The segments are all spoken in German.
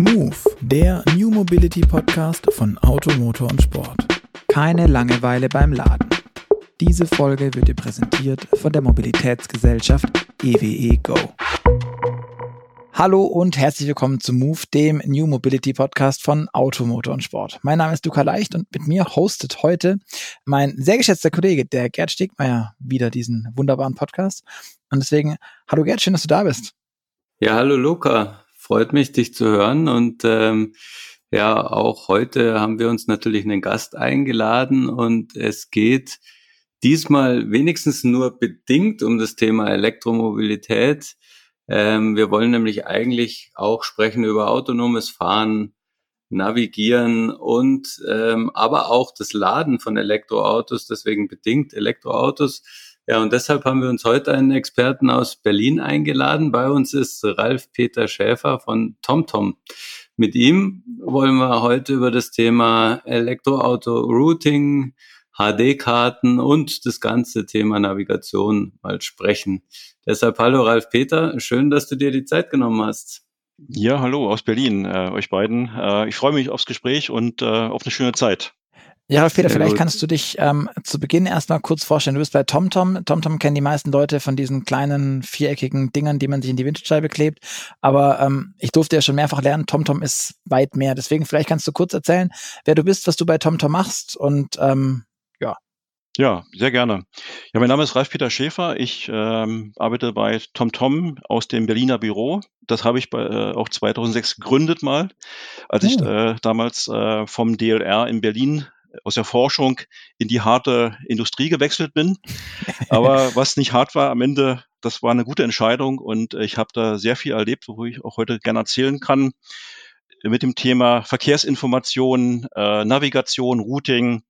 Move, der New Mobility Podcast von Auto, Motor und Sport. Keine Langeweile beim Laden. Diese Folge wird dir präsentiert von der Mobilitätsgesellschaft EWE e Go. Hallo und herzlich willkommen zu Move, dem New Mobility Podcast von Auto, Motor und Sport. Mein Name ist Luca Leicht und mit mir hostet heute mein sehr geschätzter Kollege, der Gerd Stegmeier, wieder diesen wunderbaren Podcast. Und deswegen, hallo Gerd, schön, dass du da bist. Ja, hallo Luca freut mich, dich zu hören. Und ähm, ja, auch heute haben wir uns natürlich einen Gast eingeladen und es geht diesmal wenigstens nur bedingt um das Thema Elektromobilität. Ähm, wir wollen nämlich eigentlich auch sprechen über autonomes Fahren, Navigieren und ähm, aber auch das Laden von Elektroautos, deswegen bedingt Elektroautos. Ja, und deshalb haben wir uns heute einen Experten aus Berlin eingeladen. Bei uns ist Ralf Peter Schäfer von TomTom. Mit ihm wollen wir heute über das Thema Elektroauto Routing, HD-Karten und das ganze Thema Navigation mal sprechen. Deshalb hallo Ralf Peter, schön, dass du dir die Zeit genommen hast. Ja, hallo aus Berlin, äh, euch beiden. Äh, ich freue mich aufs Gespräch und äh, auf eine schöne Zeit. Ja, Peter, vielleicht gut. kannst du dich ähm, zu Beginn erstmal kurz vorstellen. Du bist bei TomTom. TomTom kennen die meisten Leute von diesen kleinen viereckigen Dingern, die man sich in die Windschutzscheibe klebt. Aber ähm, ich durfte ja schon mehrfach lernen, TomTom ist weit mehr. Deswegen vielleicht kannst du kurz erzählen, wer du bist, was du bei TomTom machst und ähm, ja. Ja, sehr gerne. Ja, mein Name ist Ralf-Peter Schäfer. Ich ähm, arbeite bei TomTom aus dem Berliner Büro. Das habe ich bei, äh, auch 2006 gegründet mal, als oh. ich äh, damals äh, vom DLR in Berlin aus der Forschung in die harte Industrie gewechselt bin. Aber was nicht hart war, am Ende, das war eine gute Entscheidung und ich habe da sehr viel erlebt, wo ich auch heute gerne erzählen kann mit dem Thema Verkehrsinformation, äh, Navigation, Routing,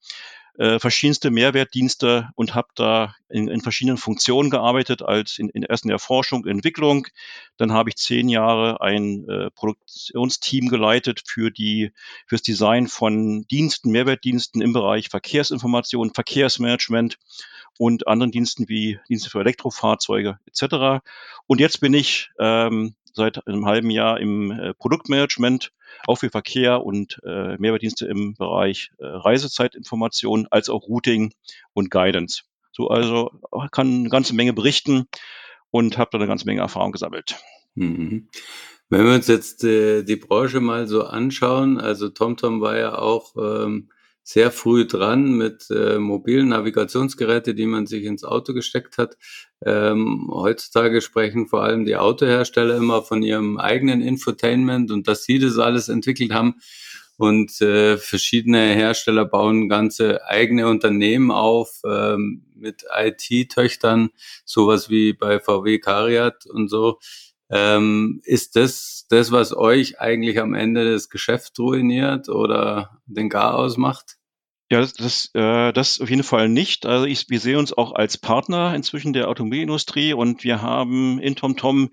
äh, verschiedenste Mehrwertdienste und habe da in, in, verschiedenen Funktionen gearbeitet, als in, in erst in der Forschung, Entwicklung. Dann habe ich zehn Jahre ein äh, Produktionsteam geleitet für die fürs Design von Diensten, Mehrwertdiensten im Bereich Verkehrsinformation, Verkehrsmanagement und anderen Diensten wie Dienste für Elektrofahrzeuge etc. Und jetzt bin ich ähm, seit einem halben Jahr im äh, Produktmanagement, auch für Verkehr und äh, Mehrwertdienste im Bereich äh, Reisezeitinformation, als auch Routing und Guidance. So also kann eine ganze Menge berichten und habe da eine ganze Menge Erfahrung gesammelt. Mhm. Wenn wir uns jetzt äh, die Branche mal so anschauen, also TomTom war ja auch ähm, sehr früh dran mit äh, mobilen Navigationsgeräten, die man sich ins Auto gesteckt hat. Ähm, heutzutage sprechen vor allem die Autohersteller immer von ihrem eigenen Infotainment und dass sie das alles entwickelt haben. Und äh, verschiedene Hersteller bauen ganze eigene Unternehmen auf ähm, mit IT-Töchtern, sowas wie bei VW Cariat und so. Ähm, ist das das, was euch eigentlich am Ende das Geschäft ruiniert oder den Gar ausmacht? Ja, das, das, äh, das auf jeden Fall nicht. Also ich, wir sehen uns auch als Partner inzwischen der Automobilindustrie und wir haben in TomTom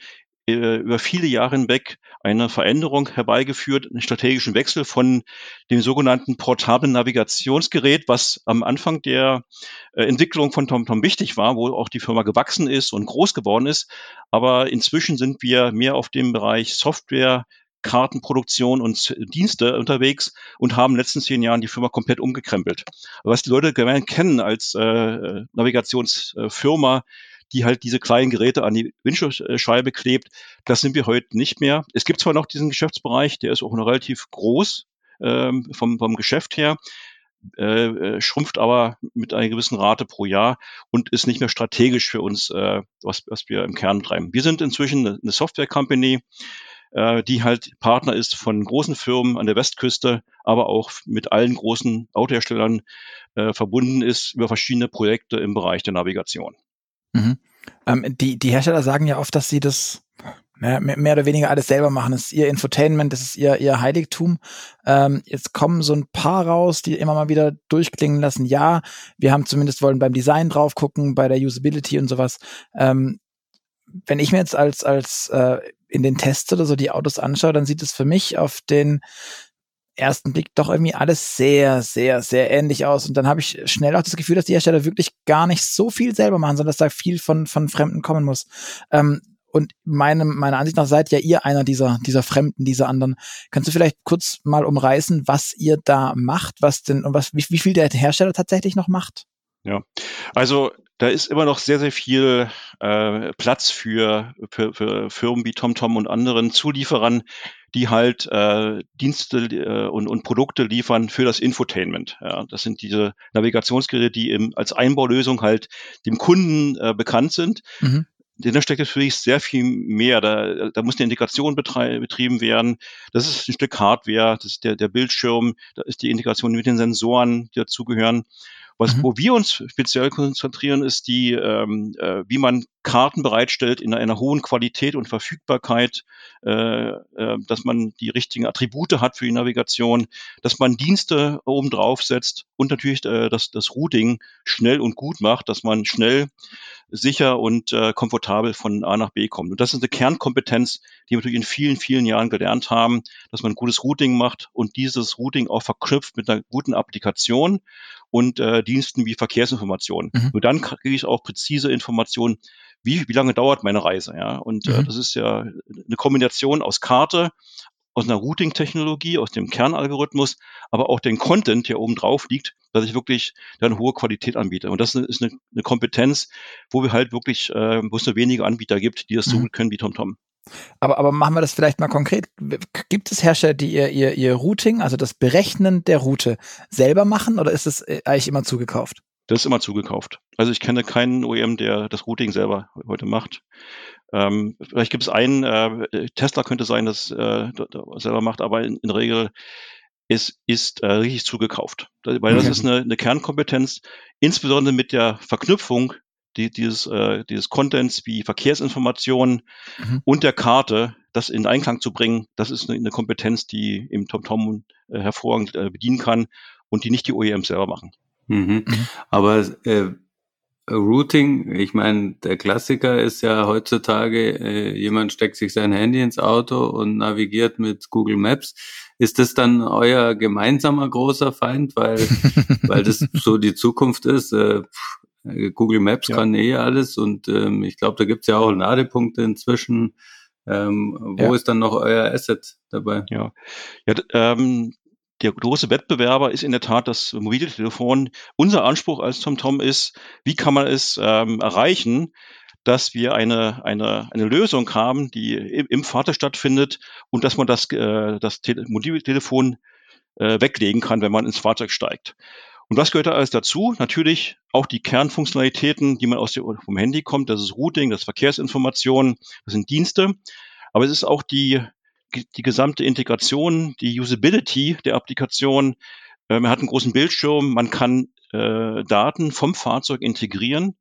äh, über viele Jahre hinweg eine Veränderung herbeigeführt, einen strategischen Wechsel von dem sogenannten portablen Navigationsgerät, was am Anfang der äh, Entwicklung von TomTom wichtig war, wo auch die Firma gewachsen ist und groß geworden ist. Aber inzwischen sind wir mehr auf dem Bereich Software, Kartenproduktion und Dienste unterwegs und haben in den letzten zehn Jahren die Firma komplett umgekrempelt. Was die Leute gerne kennen als äh, Navigationsfirma, die halt diese kleinen Geräte an die Windschutzscheibe klebt, das sind wir heute nicht mehr. Es gibt zwar noch diesen Geschäftsbereich, der ist auch noch relativ groß ähm, vom, vom Geschäft her, äh, äh, schrumpft aber mit einer gewissen Rate pro Jahr und ist nicht mehr strategisch für uns, äh, was, was wir im Kern treiben. Wir sind inzwischen eine Software-Company, äh, die halt Partner ist von großen Firmen an der Westküste, aber auch mit allen großen Autoherstellern äh, verbunden ist über verschiedene Projekte im Bereich der Navigation. Mhm. Ähm, die, die Hersteller sagen ja oft, dass sie das mehr, mehr oder weniger alles selber machen. Das ist ihr Infotainment, das ist ihr, ihr Heiligtum. Ähm, jetzt kommen so ein paar raus, die immer mal wieder durchklingen lassen. Ja, wir haben zumindest wollen beim Design drauf gucken, bei der Usability und sowas. Ähm, wenn ich mir jetzt als, als äh, in den Tests oder so die Autos anschaue, dann sieht es für mich auf den ersten Blick doch irgendwie alles sehr, sehr, sehr ähnlich aus. Und dann habe ich schnell auch das Gefühl, dass die Hersteller wirklich gar nicht so viel selber machen, sondern dass da viel von, von Fremden kommen muss. Ähm, und meinem, meiner Ansicht nach seid ja ihr einer dieser, dieser Fremden, dieser anderen. Kannst du vielleicht kurz mal umreißen, was ihr da macht, was denn und was, wie, wie viel der Hersteller tatsächlich noch macht? Ja, also da ist immer noch sehr, sehr viel äh, Platz für, für, für Firmen wie TomTom und anderen Zulieferern, die halt äh, Dienste äh, und, und Produkte liefern für das Infotainment. Ja, das sind diese Navigationsgeräte, die im, als Einbaulösung halt dem Kunden äh, bekannt sind. Mhm. Denn steckt natürlich sehr viel mehr. Da, da muss eine Integration betrieben werden. Das ist ein Stück Hardware, das ist der, der Bildschirm, da ist die Integration mit den Sensoren, die dazugehören. Was, mhm. wo wir uns speziell konzentrieren, ist die, ähm, äh, wie man Karten bereitstellt in einer hohen Qualität und Verfügbarkeit, äh, äh, dass man die richtigen Attribute hat für die Navigation, dass man Dienste oben drauf setzt und natürlich äh, dass das Routing schnell und gut macht, dass man schnell sicher und äh, komfortabel von A nach B kommt. Und das ist eine Kernkompetenz, die wir natürlich in vielen, vielen Jahren gelernt haben, dass man gutes Routing macht und dieses Routing auch verknüpft mit einer guten Applikation und äh, Diensten wie Verkehrsinformationen. Mhm. Nur dann kriege ich auch präzise Informationen, wie, wie lange dauert meine Reise. Ja? Und äh, mhm. äh, das ist ja eine Kombination aus Karte, aus einer Routing-Technologie, aus dem Kernalgorithmus, aber auch den Content, der oben drauf liegt, dass ich wirklich eine hohe Qualität anbiete. Und das ist eine, eine Kompetenz, wo wir halt wirklich, äh, wo es nur wenige Anbieter gibt, die das so mhm. gut können wie TomTom. Aber, aber machen wir das vielleicht mal konkret. Gibt es Hersteller, die ihr, ihr, ihr Routing, also das Berechnen der Route, selber machen oder ist es äh, eigentlich immer zugekauft? Das ist immer zugekauft. Also ich kenne keinen OEM, der das Routing selber heute macht. Ähm, vielleicht gibt es einen, äh, Tesla könnte sein, das äh, selber macht, aber in, in Regel es ist äh, richtig zugekauft. Weil okay. das ist eine, eine Kernkompetenz, insbesondere mit der Verknüpfung die, dieses, äh, dieses Contents wie Verkehrsinformationen mhm. und der Karte, das in Einklang zu bringen, das ist eine, eine Kompetenz, die im TomTom äh, hervorragend äh, bedienen kann und die nicht die OEMs selber machen. Mhm. Mhm. Aber äh, Routing, ich meine, der Klassiker ist ja heutzutage, äh, jemand steckt sich sein Handy ins Auto und navigiert mit Google Maps. Ist das dann euer gemeinsamer großer Feind, weil, weil das so die Zukunft ist? Äh, Google Maps ja. kann eh alles und ähm, ich glaube, da gibt's ja auch Ladepunkte inzwischen. Ähm, wo ja. ist dann noch euer Asset dabei? Ja, ja ähm, der große Wettbewerber ist in der Tat das mobile Telefon. Unser Anspruch als TomTom ist, wie kann man es ähm, erreichen, dass wir eine, eine, eine Lösung haben, die im, im Fahrzeug stattfindet und dass man das, äh, das Tele Mobiltelefon äh, weglegen kann, wenn man ins Fahrzeug steigt. Und was gehört da alles dazu? Natürlich auch die Kernfunktionalitäten, die man aus dem, vom Handy kommt. Das ist Routing, das ist Verkehrsinformationen, das sind Dienste. Aber es ist auch die die gesamte Integration, die Usability der Applikation. Man hat einen großen Bildschirm, man kann äh, Daten vom Fahrzeug integrieren.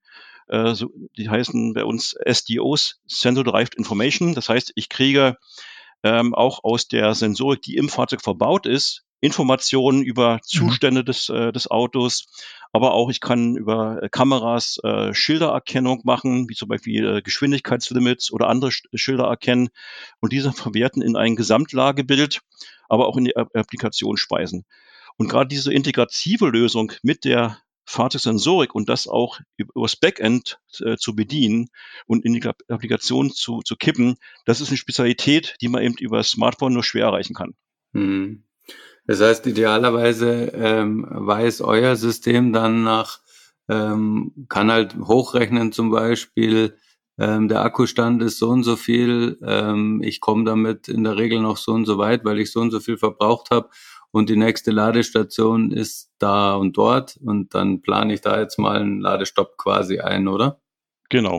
Äh, so, die heißen bei uns SDOs, Sensor Derived Information. Das heißt, ich kriege ähm, auch aus der Sensorik, die im Fahrzeug verbaut ist, Informationen über mhm. Zustände mhm. des, äh, des Autos, aber auch ich kann über äh, Kameras äh, Schildererkennung machen, wie zum Beispiel äh, Geschwindigkeitslimits oder andere Sch Schilder erkennen und diese verwerten in ein Gesamtlagebild, aber auch in die Applikation speisen. Und gerade diese integrative Lösung mit der Fahrzeugsensorik und das auch übers Backend äh, zu bedienen und in die Applikation zu, zu kippen, das ist eine Spezialität, die man eben über das Smartphone nur schwer erreichen kann. Hm. Das heißt, idealerweise ähm, weiß euer System dann nach, ähm, kann halt hochrechnen zum Beispiel, ähm, der Akkustand ist so und so viel, ähm, ich komme damit in der Regel noch so und so weit, weil ich so und so viel verbraucht habe und die nächste Ladestation ist da und dort und dann plane ich da jetzt mal einen Ladestopp quasi ein, oder? Genau.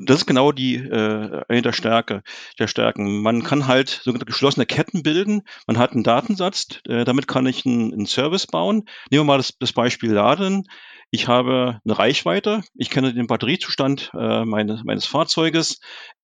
Das ist genau die äh, eine der Stärke der Stärken. Man kann halt sogenannte geschlossene Ketten bilden. Man hat einen Datensatz, äh, damit kann ich einen, einen Service bauen. Nehmen wir mal das, das Beispiel Laden. Ich habe eine Reichweite, ich kenne den Batteriezustand äh, meines, meines Fahrzeuges,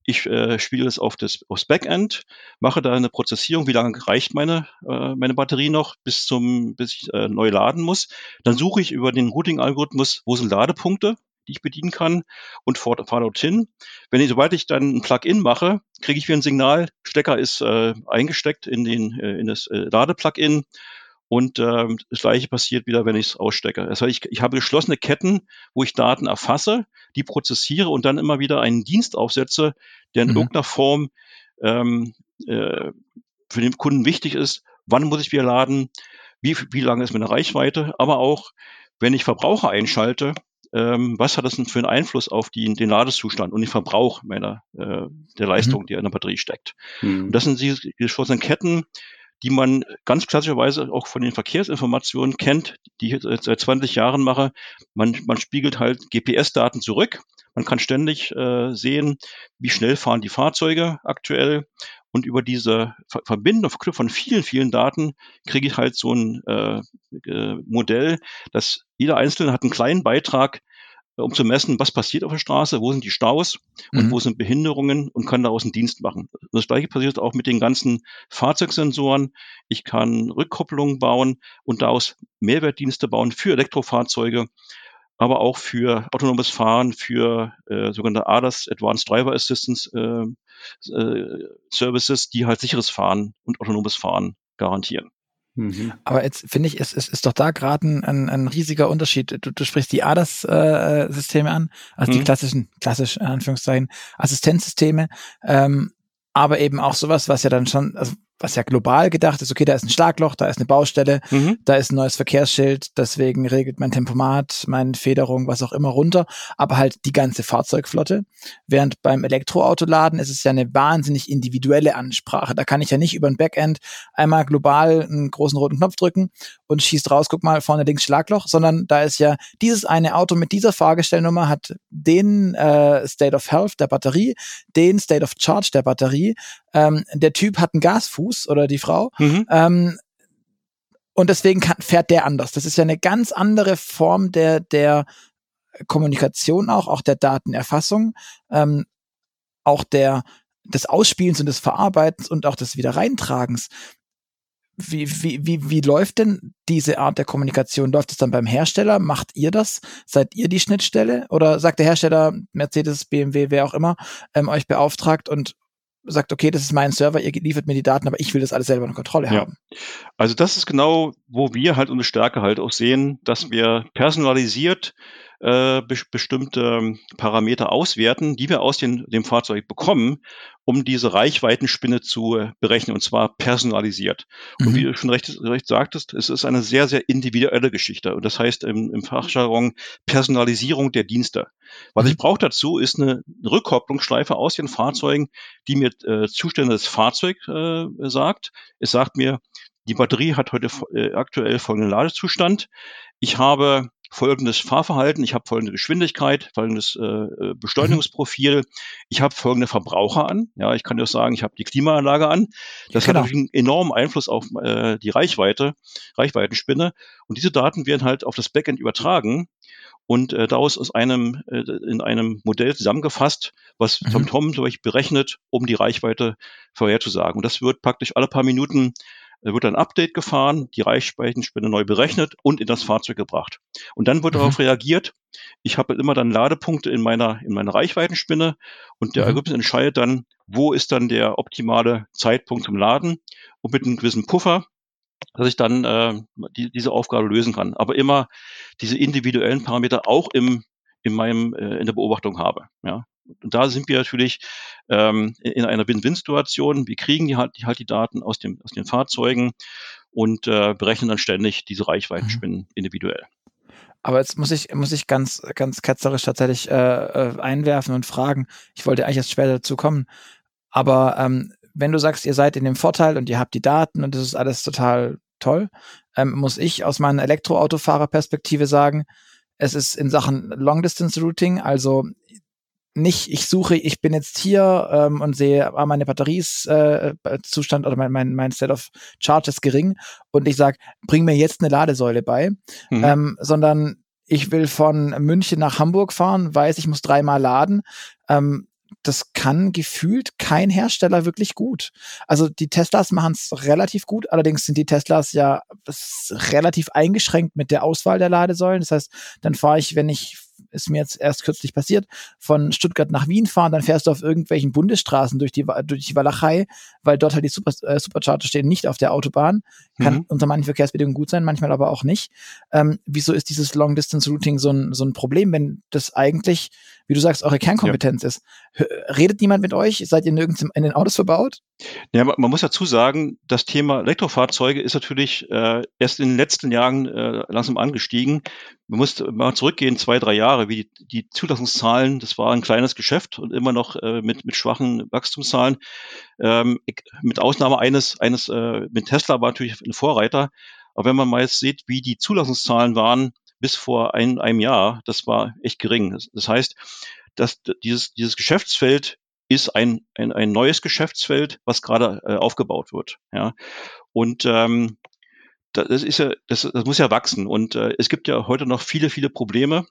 ich äh, spiele es auf das, aufs Backend, mache da eine Prozessierung, wie lange reicht meine, äh, meine Batterie noch, bis, zum, bis ich äh, neu laden muss. Dann suche ich über den Routing-Algorithmus, wo sind Ladepunkte, die ich bedienen kann und fahre fahr dorthin. Wenn ich, sobald ich dann ein Plugin mache, kriege ich wieder ein Signal, Stecker ist äh, eingesteckt in, den, äh, in das äh, Lade-Plugin Und ähm, das gleiche passiert wieder, wenn ich es ausstecke. Das heißt, ich, ich habe geschlossene Ketten, wo ich Daten erfasse, die prozessiere und dann immer wieder einen Dienst aufsetze, der in mhm. irgendeiner Form ähm, äh, für den Kunden wichtig ist. Wann muss ich wieder laden? Wie, wie lange ist meine Reichweite? Aber auch, wenn ich Verbraucher einschalte, ähm, was hat das denn für einen Einfluss auf die, den Ladezustand und den Verbrauch meiner, äh, der Leistung, mhm. die in der Batterie steckt. Mhm. Und das sind diese geschlossenen Ketten, die man ganz klassischerweise auch von den Verkehrsinformationen kennt, die ich seit 20 Jahren mache. Man, man spiegelt halt GPS-Daten zurück. Man kann ständig äh, sehen, wie schnell fahren die Fahrzeuge aktuell. Und über diese Verbindung von vielen, vielen Daten kriege ich halt so ein äh, äh, Modell, dass jeder Einzelne hat einen kleinen Beitrag um zu messen, was passiert auf der Straße, wo sind die Staus und mhm. wo sind Behinderungen und kann daraus einen Dienst machen. Das gleiche passiert auch mit den ganzen Fahrzeugsensoren. Ich kann Rückkopplungen bauen und daraus Mehrwertdienste bauen für Elektrofahrzeuge, aber auch für autonomes Fahren, für äh, sogenannte ADAS, Advanced Driver Assistance äh, äh, Services, die halt sicheres Fahren und autonomes Fahren garantieren. Mhm. Aber jetzt finde ich, es, es ist doch da gerade ein, ein, ein, riesiger Unterschied. Du, du sprichst die ADAS-Systeme äh, an, also mhm. die klassischen, klassisch in Anführungszeichen, Assistenzsysteme, ähm, aber eben auch sowas, was ja dann schon, also was ja global gedacht ist, okay, da ist ein Schlagloch, da ist eine Baustelle, mhm. da ist ein neues Verkehrsschild, deswegen regelt mein Tempomat, meine Federung, was auch immer runter, aber halt die ganze Fahrzeugflotte. Während beim Elektroautoladen ist es ja eine wahnsinnig individuelle Ansprache. Da kann ich ja nicht über ein Backend einmal global einen großen roten Knopf drücken und schießt raus, guck mal, vorne links Schlagloch, sondern da ist ja dieses eine Auto mit dieser Fahrgestellnummer hat den äh, State of Health der Batterie, den State of Charge der Batterie, ähm, der Typ hat einen Gasfuß oder die Frau. Mhm. Ähm, und deswegen kann, fährt der anders. Das ist ja eine ganz andere Form der, der Kommunikation auch, auch der Datenerfassung, ähm, auch der, des Ausspielens und des Verarbeitens und auch des Wiederreintragens. Wie, wie, wie, wie läuft denn diese Art der Kommunikation? Läuft es dann beim Hersteller? Macht ihr das? Seid ihr die Schnittstelle? Oder sagt der Hersteller, Mercedes, BMW, wer auch immer, ähm, euch beauftragt und sagt, okay, das ist mein Server, ihr liefert mir die Daten, aber ich will das alles selber in Kontrolle haben. Also das ist genau, wo wir halt unsere Stärke halt auch sehen, dass wir personalisiert äh, be bestimmte Parameter auswerten, die wir aus den, dem Fahrzeug bekommen, um diese Reichweitenspinne zu äh, berechnen, und zwar personalisiert. Mhm. Und wie du schon recht, recht sagtest, es ist eine sehr, sehr individuelle Geschichte. Und das heißt im, im Fachjargon Personalisierung der Dienste. Was mhm. ich brauche dazu, ist eine Rückkopplungsschleife aus den Fahrzeugen, die mir äh, Zustände des Fahrzeugs äh, sagt. Es sagt mir, die Batterie hat heute äh, aktuell folgenden Ladezustand. Ich habe folgendes Fahrverhalten, ich habe folgende Geschwindigkeit, folgendes äh, äh Beschleunigungsprofil, ich habe folgende Verbraucher an. Ja, ich kann dir sagen, ich habe die Klimaanlage an. Das genau. hat natürlich einen enormen Einfluss auf äh, die Reichweite, Reichweitenspinne. Und diese Daten werden halt auf das Backend übertragen und äh, daraus aus einem äh, in einem Modell zusammengefasst, was mhm. TomTom so berechnet, um die Reichweite vorherzusagen. Und das wird praktisch alle paar Minuten da wird ein Update gefahren, die Reichweitenspinne neu berechnet und in das Fahrzeug gebracht. Und dann wird mhm. darauf reagiert. Ich habe immer dann Ladepunkte in meiner, in meiner Reichweitenspinne und der mhm. Algorithmus entscheidet dann, wo ist dann der optimale Zeitpunkt zum Laden und mit einem gewissen Puffer, dass ich dann äh, die, diese Aufgabe lösen kann. Aber immer diese individuellen Parameter auch im, in meinem, äh, in der Beobachtung habe. Ja. Und da sind wir natürlich ähm, in einer Win-Win-Situation. Wir kriegen die halt, die halt die Daten aus, dem, aus den Fahrzeugen und äh, berechnen dann ständig diese Reichweitenspinnen mhm. individuell. Aber jetzt muss ich, muss ich ganz, ganz ketzerisch tatsächlich äh, äh, einwerfen und fragen. Ich wollte eigentlich erst später dazu kommen. Aber ähm, wenn du sagst, ihr seid in dem Vorteil und ihr habt die Daten und das ist alles total toll, ähm, muss ich aus meiner Elektroautofahrerperspektive sagen, es ist in Sachen Long Distance Routing, also nicht, ich suche, ich bin jetzt hier ähm, und sehe, ah, meine Batteriezustand äh, Zustand oder mein, mein, mein State of Charge ist gering und ich sage, bring mir jetzt eine Ladesäule bei, mhm. ähm, sondern ich will von München nach Hamburg fahren, weiß, ich muss dreimal laden. Ähm, das kann gefühlt kein Hersteller wirklich gut. Also die Teslas machen es relativ gut, allerdings sind die Teslas ja relativ eingeschränkt mit der Auswahl der Ladesäulen. Das heißt, dann fahre ich, wenn ich ist mir jetzt erst kürzlich passiert, von Stuttgart nach Wien fahren, dann fährst du auf irgendwelchen Bundesstraßen durch die, durch die Walachei, weil dort halt die Super, äh, Supercharger stehen, nicht auf der Autobahn. Kann mhm. unter manchen Verkehrsbedingungen gut sein, manchmal aber auch nicht. Ähm, wieso ist dieses Long-Distance-Routing so ein, so ein Problem, wenn das eigentlich, wie du sagst, eure Kernkompetenz ja. ist? Redet niemand mit euch? Seid ihr nirgends in den Autos verbaut? Ja, man muss dazu sagen, das Thema Elektrofahrzeuge ist natürlich äh, erst in den letzten Jahren äh, langsam angestiegen. Man muss mal zurückgehen, zwei, drei Jahre, wie die, die Zulassungszahlen, das war ein kleines Geschäft und immer noch äh, mit, mit schwachen Wachstumszahlen. Ähm, mit Ausnahme eines, eines äh, mit Tesla war natürlich ein Vorreiter. Aber wenn man mal jetzt sieht, wie die Zulassungszahlen waren bis vor ein, einem Jahr, das war echt gering. Das, das heißt, dass dieses, dieses Geschäftsfeld ist ein, ein, ein neues Geschäftsfeld, was gerade äh, aufgebaut wird. Ja. Und ähm, das ist ja, das, das muss ja wachsen. Und äh, es gibt ja heute noch viele, viele Probleme.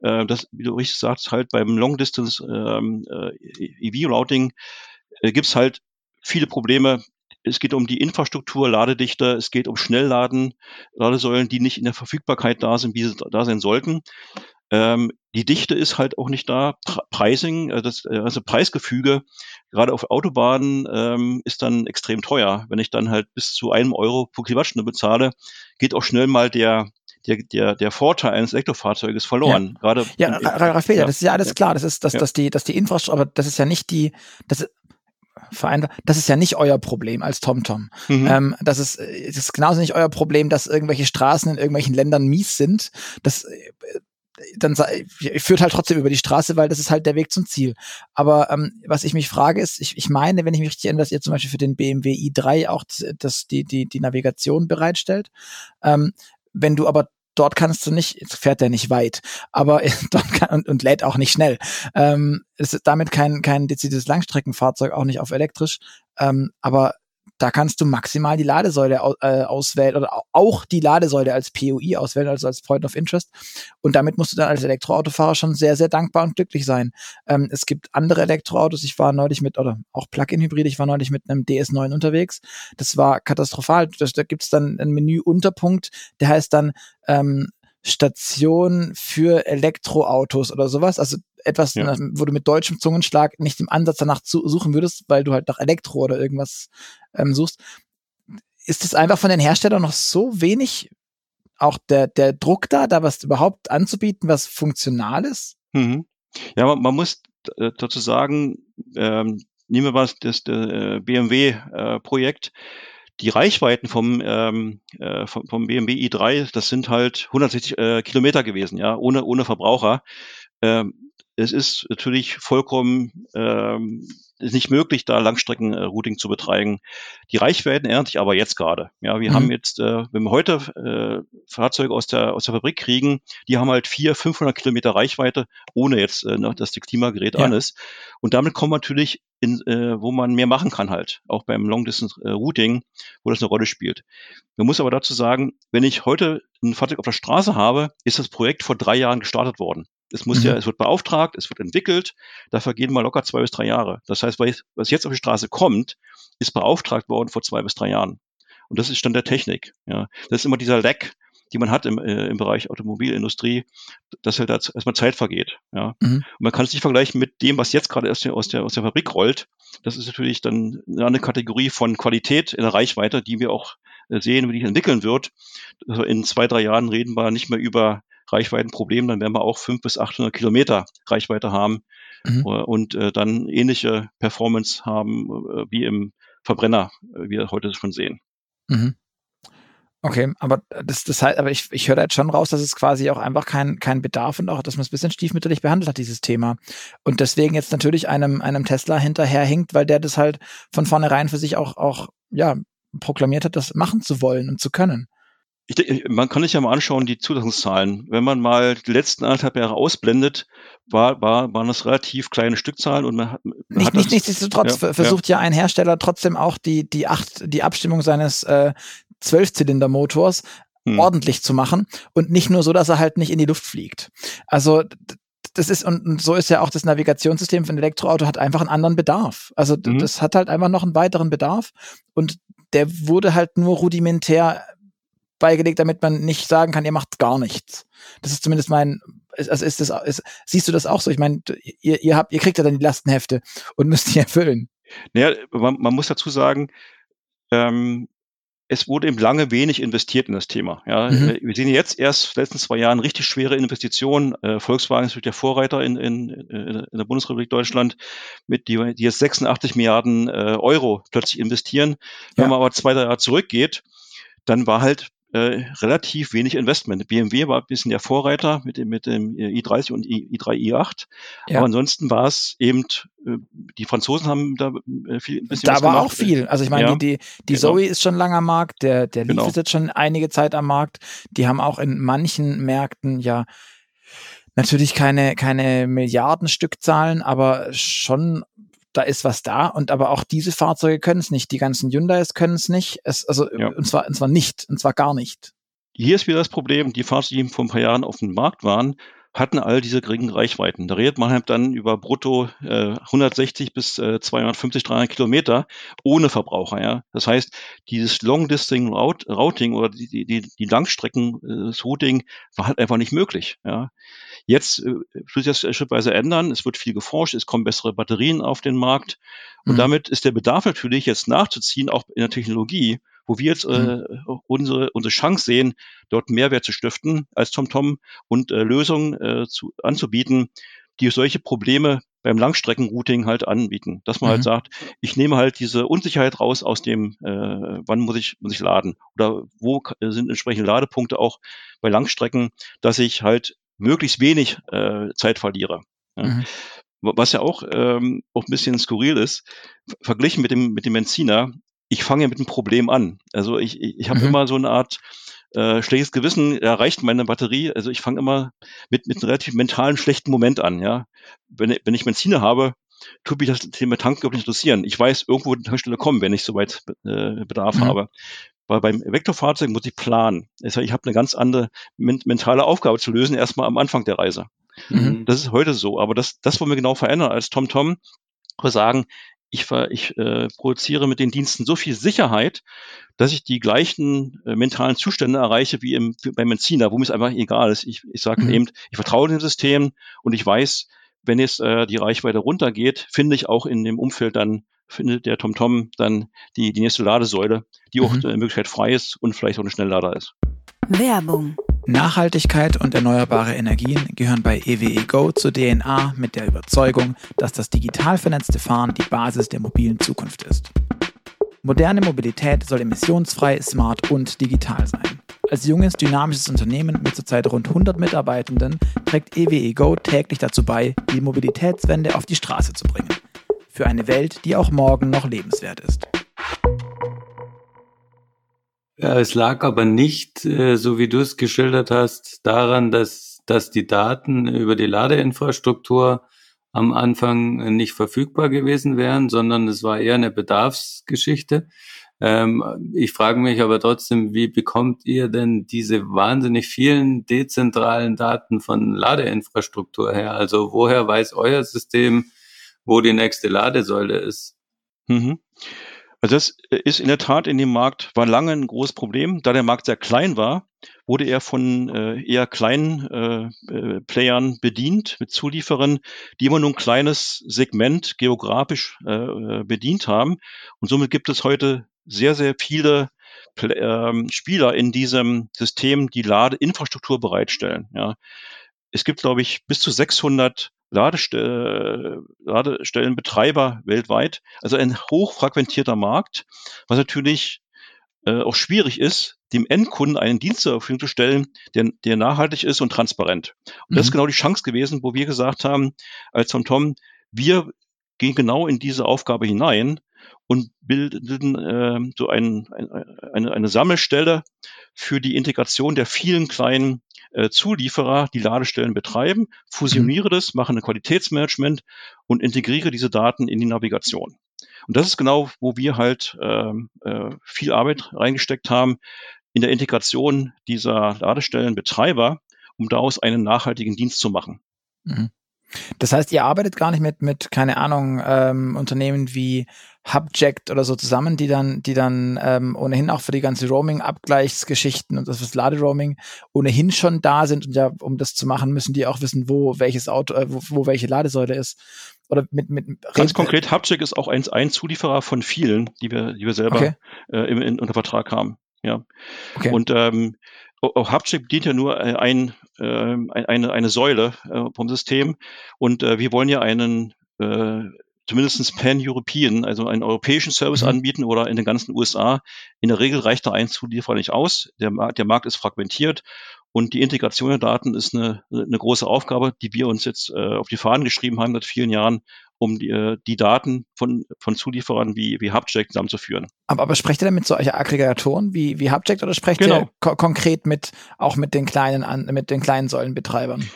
Äh, das, wie du richtig sagst, halt beim Long Distance ähm, äh, EV-Routing äh, gibt es halt viele Probleme. Es geht um die Infrastruktur, Ladedichte, es geht um Schnellladen, Ladesäulen, die nicht in der Verfügbarkeit da sind, wie sie da sein sollten. Ähm, die Dichte ist halt auch nicht da. Pricing, äh, das, äh, also Preisgefüge, gerade auf Autobahnen, ähm, ist dann extrem teuer. Wenn ich dann halt bis zu einem Euro pro Kilowattstunde bezahle, geht auch schnell mal der der, der, der Vorteil eines Elektrofahrzeuges verloren. Ja, Gerade ja, Raphael, ja, das ist ja alles klar. Das ist, dass, ja. dass die, dass die Infrastruktur, aber das ist ja nicht die, das ist, das ist ja nicht euer Problem als TomTom. Mhm. Ähm, das, ist, das ist genauso nicht euer Problem, dass irgendwelche Straßen in irgendwelchen Ländern mies sind. Das dann führt halt trotzdem über die Straße, weil das ist halt der Weg zum Ziel. Aber ähm, was ich mich frage ist, ich, ich meine, wenn ich mich richtig erinnere, dass ihr zum Beispiel für den BMW i3 auch das, die, die, die Navigation bereitstellt. Ähm, wenn du aber dort kannst du nicht, jetzt fährt der nicht weit, aber dort kann, und, und lädt auch nicht schnell. Ähm, es ist damit kein, kein dezidiertes Langstreckenfahrzeug, auch nicht auf elektrisch. Ähm, aber da kannst du maximal die Ladesäule äh, auswählen oder auch die Ladesäule als POI auswählen, also als Point of Interest. Und damit musst du dann als Elektroautofahrer schon sehr, sehr dankbar und glücklich sein. Ähm, es gibt andere Elektroautos. Ich war neulich mit, oder auch Plug-in-Hybrid, ich war neulich mit einem DS9 unterwegs. Das war katastrophal. Das, da gibt's dann einen Menü-Unterpunkt, der heißt dann ähm, Station für Elektroautos oder sowas. Also etwas, ja. wo du mit deutschem Zungenschlag nicht im Ansatz danach zu, suchen würdest, weil du halt nach Elektro oder irgendwas ähm, suchst. Ist es einfach von den Herstellern noch so wenig auch der, der Druck da, da was überhaupt anzubieten, was funktional ist? Mhm. Ja, man, man muss äh, dazu sagen, ähm, nehmen wir mal das, das äh, BMW-Projekt. Äh, die Reichweiten vom, ähm, äh, vom, vom BMW i3, das sind halt 160 äh, Kilometer gewesen, ja, ohne, ohne Verbraucher. Ähm, es ist natürlich vollkommen ähm, ist nicht möglich, da Langstreckenrouting zu betreiben. Die Reichweiten ändern sich aber jetzt gerade. Ja, wir mhm. haben jetzt, äh, wenn wir heute äh, Fahrzeuge aus der aus der Fabrik kriegen, die haben halt vier, 500 Kilometer Reichweite, ohne jetzt, äh, dass das Klimagerät ja. an ist. Und damit kommen wir natürlich in, äh, wo man mehr machen kann halt, auch beim Long Distance äh, Routing, wo das eine Rolle spielt. Man muss aber dazu sagen, wenn ich heute ein Fahrzeug auf der Straße habe, ist das Projekt vor drei Jahren gestartet worden. Es muss mhm. ja, es wird beauftragt, es wird entwickelt, da vergehen mal locker zwei bis drei Jahre. Das heißt, was jetzt auf die Straße kommt, ist beauftragt worden vor zwei bis drei Jahren. Und das ist Stand der Technik. Ja. Das ist immer dieser Lag, die man hat im, äh, im Bereich Automobilindustrie, dass halt da erstmal Zeit vergeht. Ja. Mhm. Und man kann es nicht vergleichen mit dem, was jetzt gerade aus der, aus, der, aus der Fabrik rollt. Das ist natürlich dann eine Kategorie von Qualität in der Reichweite, die wir auch äh, sehen, wie die entwickeln wird. Also in zwei, drei Jahren reden wir nicht mehr über Reichweitenproblem, dann werden wir auch 500 bis 800 Kilometer Reichweite haben mhm. Äh, und äh, dann ähnliche Performance haben äh, wie im Verbrenner, äh, wie wir heute schon sehen. Mhm. Okay, aber das, das heißt, aber ich, ich höre da jetzt schon raus, dass es quasi auch einfach kein, kein Bedarf und auch, dass man es ein bisschen stiefmütterlich behandelt hat, dieses Thema. Und deswegen jetzt natürlich einem, einem Tesla hinterherhinkt, weil der das halt von vornherein für sich auch, auch, ja, proklamiert hat, das machen zu wollen und zu können ich, man kann sich ja mal anschauen, die Zulassungszahlen. Wenn man mal die letzten anderthalb Jahre ausblendet, war, war, waren das relativ kleine Stückzahlen und man hat, man nicht, hat nicht, nichtsdestotrotz ja, versucht ja. ja. ein Hersteller trotzdem auch die, die acht, die Abstimmung seines äh, Zwölfzylindermotors hm. ordentlich zu machen und nicht nur so, dass er halt nicht in die Luft fliegt. Also das ist, und so ist ja auch das Navigationssystem für ein Elektroauto hat einfach einen anderen Bedarf. Also mhm. das hat halt einfach noch einen weiteren Bedarf und der wurde halt nur rudimentär beigelegt, damit man nicht sagen kann, ihr macht gar nichts. Das ist zumindest mein also ist das, ist, siehst du das auch so? Ich meine, ihr, ihr habt, ihr kriegt ja dann die Lastenhefte und müsst die erfüllen. Naja, man, man muss dazu sagen, ähm, es wurde eben lange wenig investiert in das Thema. Ja, mhm. Wir sehen jetzt erst letzten zwei Jahren richtig schwere Investitionen. Äh, Volkswagen ist der Vorreiter in, in, in der Bundesrepublik Deutschland, mit die, die jetzt 86 Milliarden äh, Euro plötzlich investieren. Wenn ja. man aber zwei, drei Jahre zurückgeht, dann war halt äh, relativ wenig Investment. BMW war ein bisschen der Vorreiter mit dem, mit dem i30 und i3, i8. Ja. Aber ansonsten war es eben, äh, die Franzosen haben da äh, viel, ein bisschen Da war gemacht. auch viel. Also ich meine, ja. die, die genau. Zoe ist schon lange am Markt, der, der Leaf genau. ist jetzt schon einige Zeit am Markt. Die haben auch in manchen Märkten ja natürlich keine, keine Milliardenstückzahlen, aber schon da ist was da und aber auch diese Fahrzeuge können es nicht. Die ganzen Hyundais können es nicht. Es, also ja. und zwar und zwar nicht und zwar gar nicht. Hier ist wieder das Problem, die Fahrzeuge, die vor ein paar Jahren auf dem Markt waren, hatten all diese geringen Reichweiten. Da redet man halt dann über brutto äh, 160 bis äh, 250, 300 Kilometer ohne Verbraucher. Ja, das heißt, dieses Long Distance Routing oder die die die Langstrecken äh, Routing war halt einfach nicht möglich. Ja, jetzt äh, wird sich das schrittweise ändern. Es wird viel geforscht, es kommen bessere Batterien auf den Markt und mhm. damit ist der Bedarf natürlich jetzt nachzuziehen, auch in der Technologie wo wir jetzt äh, mhm. unsere, unsere Chance sehen, dort Mehrwert zu stiften als TomTom und äh, Lösungen äh, zu, anzubieten, die solche Probleme beim Langstreckenrouting halt anbieten. Dass man halt mhm. halt sagt, ich nehme halt diese Unsicherheit raus aus dem, äh, wann muss ich, muss ich laden oder wo sind entsprechende Ladepunkte auch bei Langstrecken, dass ich halt möglichst wenig äh, Zeit verliere. Ja. Mhm. Was ja auch, ähm, auch ein bisschen skurril ist, verglichen mit dem, mit dem Benziner, ich fange mit einem Problem an. Also ich, ich, ich habe mhm. immer so eine Art äh, schlechtes Gewissen, erreicht meine Batterie. Also ich fange immer mit, mit einem relativ mentalen schlechten Moment an. Ja, Wenn, wenn ich Benziner habe, tut mich das Thema Tanken überhaupt nicht interessieren. Ich weiß, irgendwo die Tankstelle kommen, wenn ich soweit äh, Bedarf mhm. habe. Weil beim Vektorfahrzeug muss ich planen. Das heißt, ich habe eine ganz andere men mentale Aufgabe zu lösen, erstmal am Anfang der Reise. Mhm. Das ist heute so. Aber das, das wollen wir genau verändern als TomTom. Wir sagen, ich, ich äh, produziere mit den Diensten so viel Sicherheit, dass ich die gleichen äh, mentalen Zustände erreiche wie im, beim Benziner, wo mir es einfach egal ist. Ich, ich sage mhm. eben, ich vertraue dem System und ich weiß, wenn jetzt äh, die Reichweite runtergeht, finde ich auch in dem Umfeld dann, findet der TomTom dann die, die nächste Ladesäule, die mhm. auch äh, Möglichkeit frei ist und vielleicht auch eine Schnelllader ist. Werbung Nachhaltigkeit und erneuerbare Energien gehören bei EWE Go zur DNA mit der Überzeugung, dass das digital vernetzte Fahren die Basis der mobilen Zukunft ist. Moderne Mobilität soll emissionsfrei, smart und digital sein. Als junges, dynamisches Unternehmen mit zurzeit rund 100 Mitarbeitenden trägt EWE Go täglich dazu bei, die Mobilitätswende auf die Straße zu bringen. Für eine Welt, die auch morgen noch lebenswert ist. Es lag aber nicht, äh, so wie du es geschildert hast, daran, dass, dass die Daten über die Ladeinfrastruktur am Anfang nicht verfügbar gewesen wären, sondern es war eher eine Bedarfsgeschichte. Ähm, ich frage mich aber trotzdem, wie bekommt ihr denn diese wahnsinnig vielen dezentralen Daten von Ladeinfrastruktur her? Also woher weiß euer System, wo die nächste Ladesäule ist? Mhm. Also das äh, ist in der Tat in dem Markt, war lange ein großes Problem. Da der Markt sehr klein war, wurde er von äh, eher kleinen äh, äh, Playern bedient, mit Zulieferern, die immer nur ein kleines Segment geografisch äh, äh bedient haben. Und somit gibt es heute sehr, sehr viele ähm, Spieler in diesem System, die Ladeinfrastruktur bereitstellen. Ja. Es gibt, glaube ich, bis zu 600 Ladestell Ladestellenbetreiber weltweit. Also ein hochfrequentierter Markt, was natürlich äh, auch schwierig ist, dem Endkunden einen Dienst zur Verfügung zu stellen, der, der nachhaltig ist und transparent. Und mhm. das ist mhm. genau die Chance gewesen, wo wir gesagt haben, als TomTom, wir gehen genau in diese Aufgabe hinein und bilden äh, so ein, ein, eine, eine Sammelstelle für die Integration der vielen kleinen äh, Zulieferer, die Ladestellen betreiben, fusioniere mhm. das, mache ein Qualitätsmanagement und integriere diese Daten in die Navigation. Und das ist genau, wo wir halt ähm, äh, viel Arbeit reingesteckt haben in der Integration dieser Ladestellenbetreiber, um daraus einen nachhaltigen Dienst zu machen. Mhm. Das heißt, ihr arbeitet gar nicht mit, mit keine Ahnung, ähm, Unternehmen wie Hubject oder so zusammen, die dann, die dann ähm, ohnehin auch für die ganze Roaming-Abgleichsgeschichten und das fürs Laderoaming ohnehin schon da sind und ja, um das zu machen, müssen die auch wissen, wo welches Auto, äh, wo, wo welche Ladesäule ist. Oder mit, mit Ganz konkret, Hubject ist auch ein, ein Zulieferer von vielen, die wir, die wir selber okay. äh, im, in, unter Vertrag haben. Ja. Okay. Und ähm, auch Hubchip bedient ja nur äh, ein, äh, eine, eine Säule äh, vom System und äh, wir wollen ja einen äh, zumindest Pan-European, also einen europäischen Service mhm. anbieten oder in den ganzen USA. In der Regel reicht da ein Zulieferer nicht aus. Der, der Markt ist fragmentiert und die Integration der Daten ist eine, eine große Aufgabe, die wir uns jetzt äh, auf die Fahnen geschrieben haben seit vielen Jahren, um die, äh, die Daten von, von Zulieferern wie, wie Hubject zusammenzuführen. Aber, aber sprecht ihr denn mit solchen Aggregatoren wie, wie Hubject oder sprecht genau. ihr ko konkret mit, auch mit den kleinen, an, mit den kleinen Säulenbetreibern?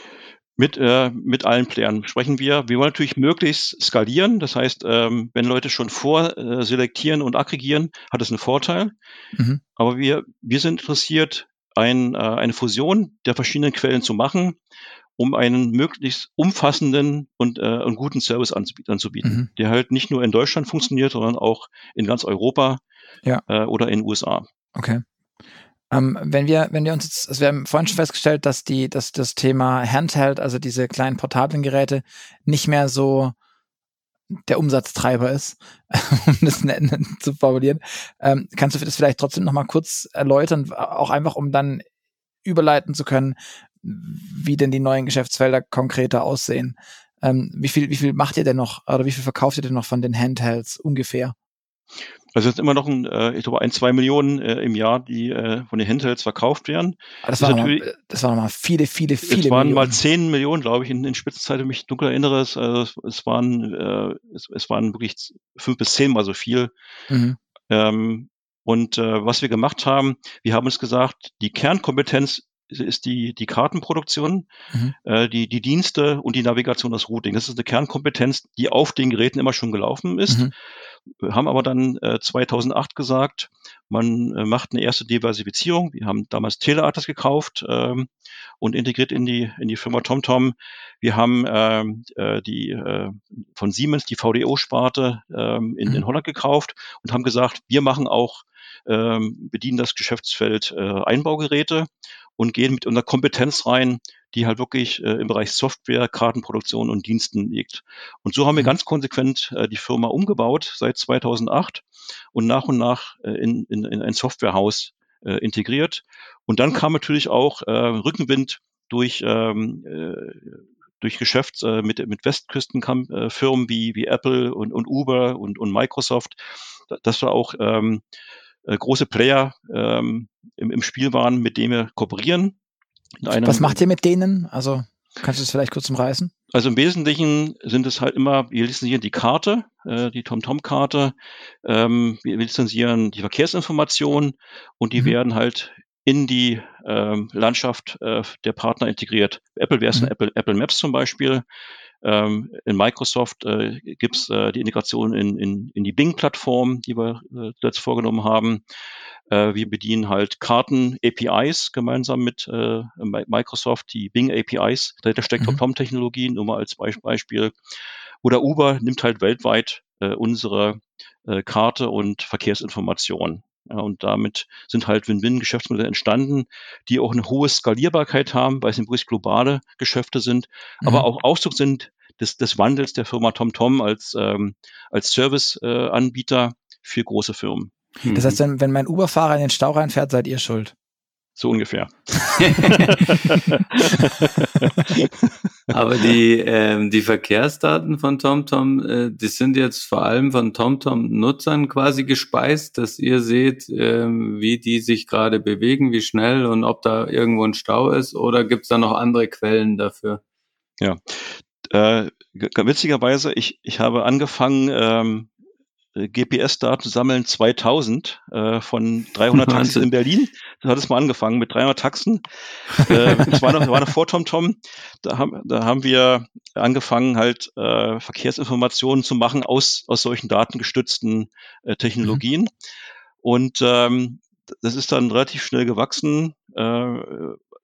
Mit, äh, mit allen Playern sprechen wir. Wir wollen natürlich möglichst skalieren. Das heißt, ähm, wenn Leute schon vorselektieren äh, und aggregieren, hat es einen Vorteil. Mhm. Aber wir, wir sind interessiert, ein, äh, eine Fusion der verschiedenen Quellen zu machen um einen möglichst umfassenden und, äh, und guten Service anzubieten, mhm. der halt nicht nur in Deutschland funktioniert, sondern auch in ganz Europa ja. äh, oder in den USA. Okay. Ähm, wenn wir, wenn wir uns jetzt, also wir haben vorhin schon festgestellt, dass die, dass das Thema Handheld, also diese kleinen portablen Geräte, nicht mehr so der Umsatztreiber ist, um das zu formulieren. Ähm, kannst du das vielleicht trotzdem noch mal kurz erläutern, auch einfach um dann überleiten zu können, wie denn die neuen Geschäftsfelder konkreter aussehen. Ähm, wie viel, wie viel macht ihr denn noch oder wie viel verkauft ihr denn noch von den Handhelds ungefähr? Also es sind immer noch ein, äh, ich glaube ein, zwei Millionen äh, im Jahr, die äh, von den Handhelds verkauft werden. das, das, war mal, das waren mal viele, viele, viele. Es waren Millionen. mal zehn Millionen, glaube ich, in, in Spitzenzeit, wenn ich mich dunkel erinnere. Es, also es, waren, äh, es, es waren wirklich fünf bis zehnmal so viel. Mhm. Ähm, und äh, was wir gemacht haben, wir haben uns gesagt, die Kernkompetenz ist die, die Kartenproduktion, mhm. äh, die, die Dienste und die Navigation, das Routing. Das ist eine Kernkompetenz, die auf den Geräten immer schon gelaufen ist. Mhm. Wir haben aber dann äh, 2008 gesagt, man äh, macht eine erste Diversifizierung. Wir haben damals Teleatlas gekauft ähm, und integriert in die, in die Firma TomTom. Wir haben ähm, äh, die äh, von Siemens die VDO-Sparte ähm, in, mhm. in Holland gekauft und haben gesagt, wir machen auch ähm, bedienen das Geschäftsfeld äh, Einbaugeräte und gehen mit unserer Kompetenz rein, die halt wirklich äh, im Bereich Software, Kartenproduktion und Diensten liegt. Und so haben wir mhm. ganz konsequent äh, die Firma umgebaut seit 2008 und nach und nach äh, in, in, in ein Softwarehaus äh, integriert. Und dann kam natürlich auch äh, Rückenwind durch ähm, äh, durch Geschäft äh, mit, mit Westküstenfirmen äh, wie, wie Apple und, und Uber und, und Microsoft, dass wir auch ähm, äh, große Player ähm, im, im Spiel waren, mit denen wir kooperieren. Was macht ihr mit denen? Also kannst du das vielleicht kurz umreißen? Also im Wesentlichen sind es halt immer, wir lizenzieren die Karte, äh, die TomTom-Karte, ähm, wir lizenzieren die Verkehrsinformationen und die mhm. werden halt in die ähm, Landschaft äh, der Partner integriert. Apple wäre es mhm. Apple, Apple Maps zum Beispiel. Ähm, in Microsoft äh, gibt es äh, die Integration in, in, in die Bing-Plattform, die wir äh, vorgenommen haben. Äh, wir bedienen halt Karten-APIs gemeinsam mit äh, Microsoft, die Bing-APIs. Dahinter steckt mhm. Tom-Technologie, nur mal als Beispiel. Oder Uber nimmt halt weltweit äh, unsere äh, Karte und Verkehrsinformation. Ja, und damit sind halt Win-Win-Geschäftsmodelle entstanden, die auch eine hohe Skalierbarkeit haben, weil es wirklich globale Geschäfte sind, mhm. aber auch Ausdruck sind des, des Wandels der Firma TomTom als, ähm, als Service-Anbieter äh, für große Firmen. Das heißt, wenn, wenn mein Uber-Fahrer in den Stau reinfährt, seid ihr schuld. So ungefähr. Aber die, ähm, die Verkehrsdaten von TomTom, äh, die sind jetzt vor allem von TomTom-Nutzern quasi gespeist, dass ihr seht, ähm, wie die sich gerade bewegen, wie schnell und ob da irgendwo ein Stau ist oder gibt es da noch andere Quellen dafür? Ja, äh, witzigerweise, ich, ich habe angefangen, ähm, äh, GPS-Daten sammeln 2000 äh, von 300 Taxen in Berlin. Da hat es mal angefangen mit 300 Taxen. äh, das war noch, war noch vor TomTom. Da haben, da haben wir angefangen, halt äh, Verkehrsinformationen zu machen aus, aus solchen datengestützten äh, Technologien. Mhm. Und ähm, das ist dann relativ schnell gewachsen. Äh,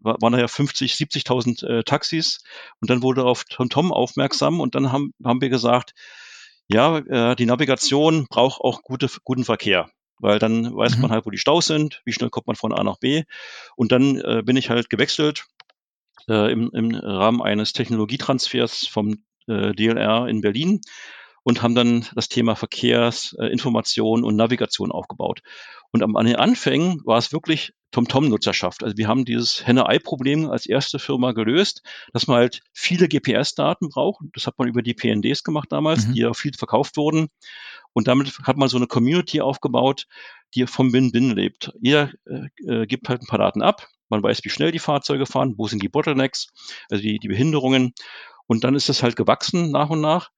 waren da ja 50, 70.000 äh, Taxis und dann wurde auf TomTom aufmerksam und dann haben, haben wir gesagt, ja, äh, die Navigation braucht auch gute, guten Verkehr weil dann weiß mhm. man halt, wo die Staus sind, wie schnell kommt man von A nach B. Und dann äh, bin ich halt gewechselt äh, im, im Rahmen eines Technologietransfers vom äh, DLR in Berlin und haben dann das Thema Verkehrsinformation äh, und Navigation aufgebaut. Und am, an den Anfängen war es wirklich TomTom-Nutzerschaft. Also wir haben dieses Henne-Ei-Problem als erste Firma gelöst, dass man halt viele GPS-Daten braucht. Das hat man über die PNDs gemacht damals, mhm. die ja viel verkauft wurden. Und damit hat man so eine Community aufgebaut, die vom Win-Win lebt. Jeder äh, äh, gibt halt ein paar Daten ab. Man weiß, wie schnell die Fahrzeuge fahren, wo sind die Bottlenecks, also die, die Behinderungen. Und dann ist das halt gewachsen nach und nach.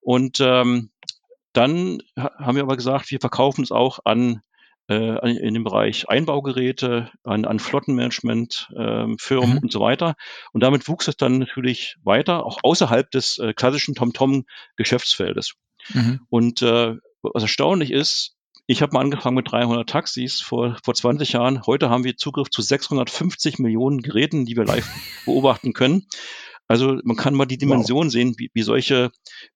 Und ähm, dann haben wir aber gesagt, wir verkaufen es auch an äh, in dem Bereich Einbaugeräte, an, an Flottenmanagement, ähm, Firmen mhm. und so weiter. Und damit wuchs es dann natürlich weiter, auch außerhalb des äh, klassischen TomTom-Geschäftsfeldes. Mhm. Und äh, was erstaunlich ist, ich habe mal angefangen mit 300 Taxis vor, vor 20 Jahren. Heute haben wir Zugriff zu 650 Millionen Geräten, die wir live beobachten können. Also man kann mal die Dimension wow. sehen, wie, wie solche,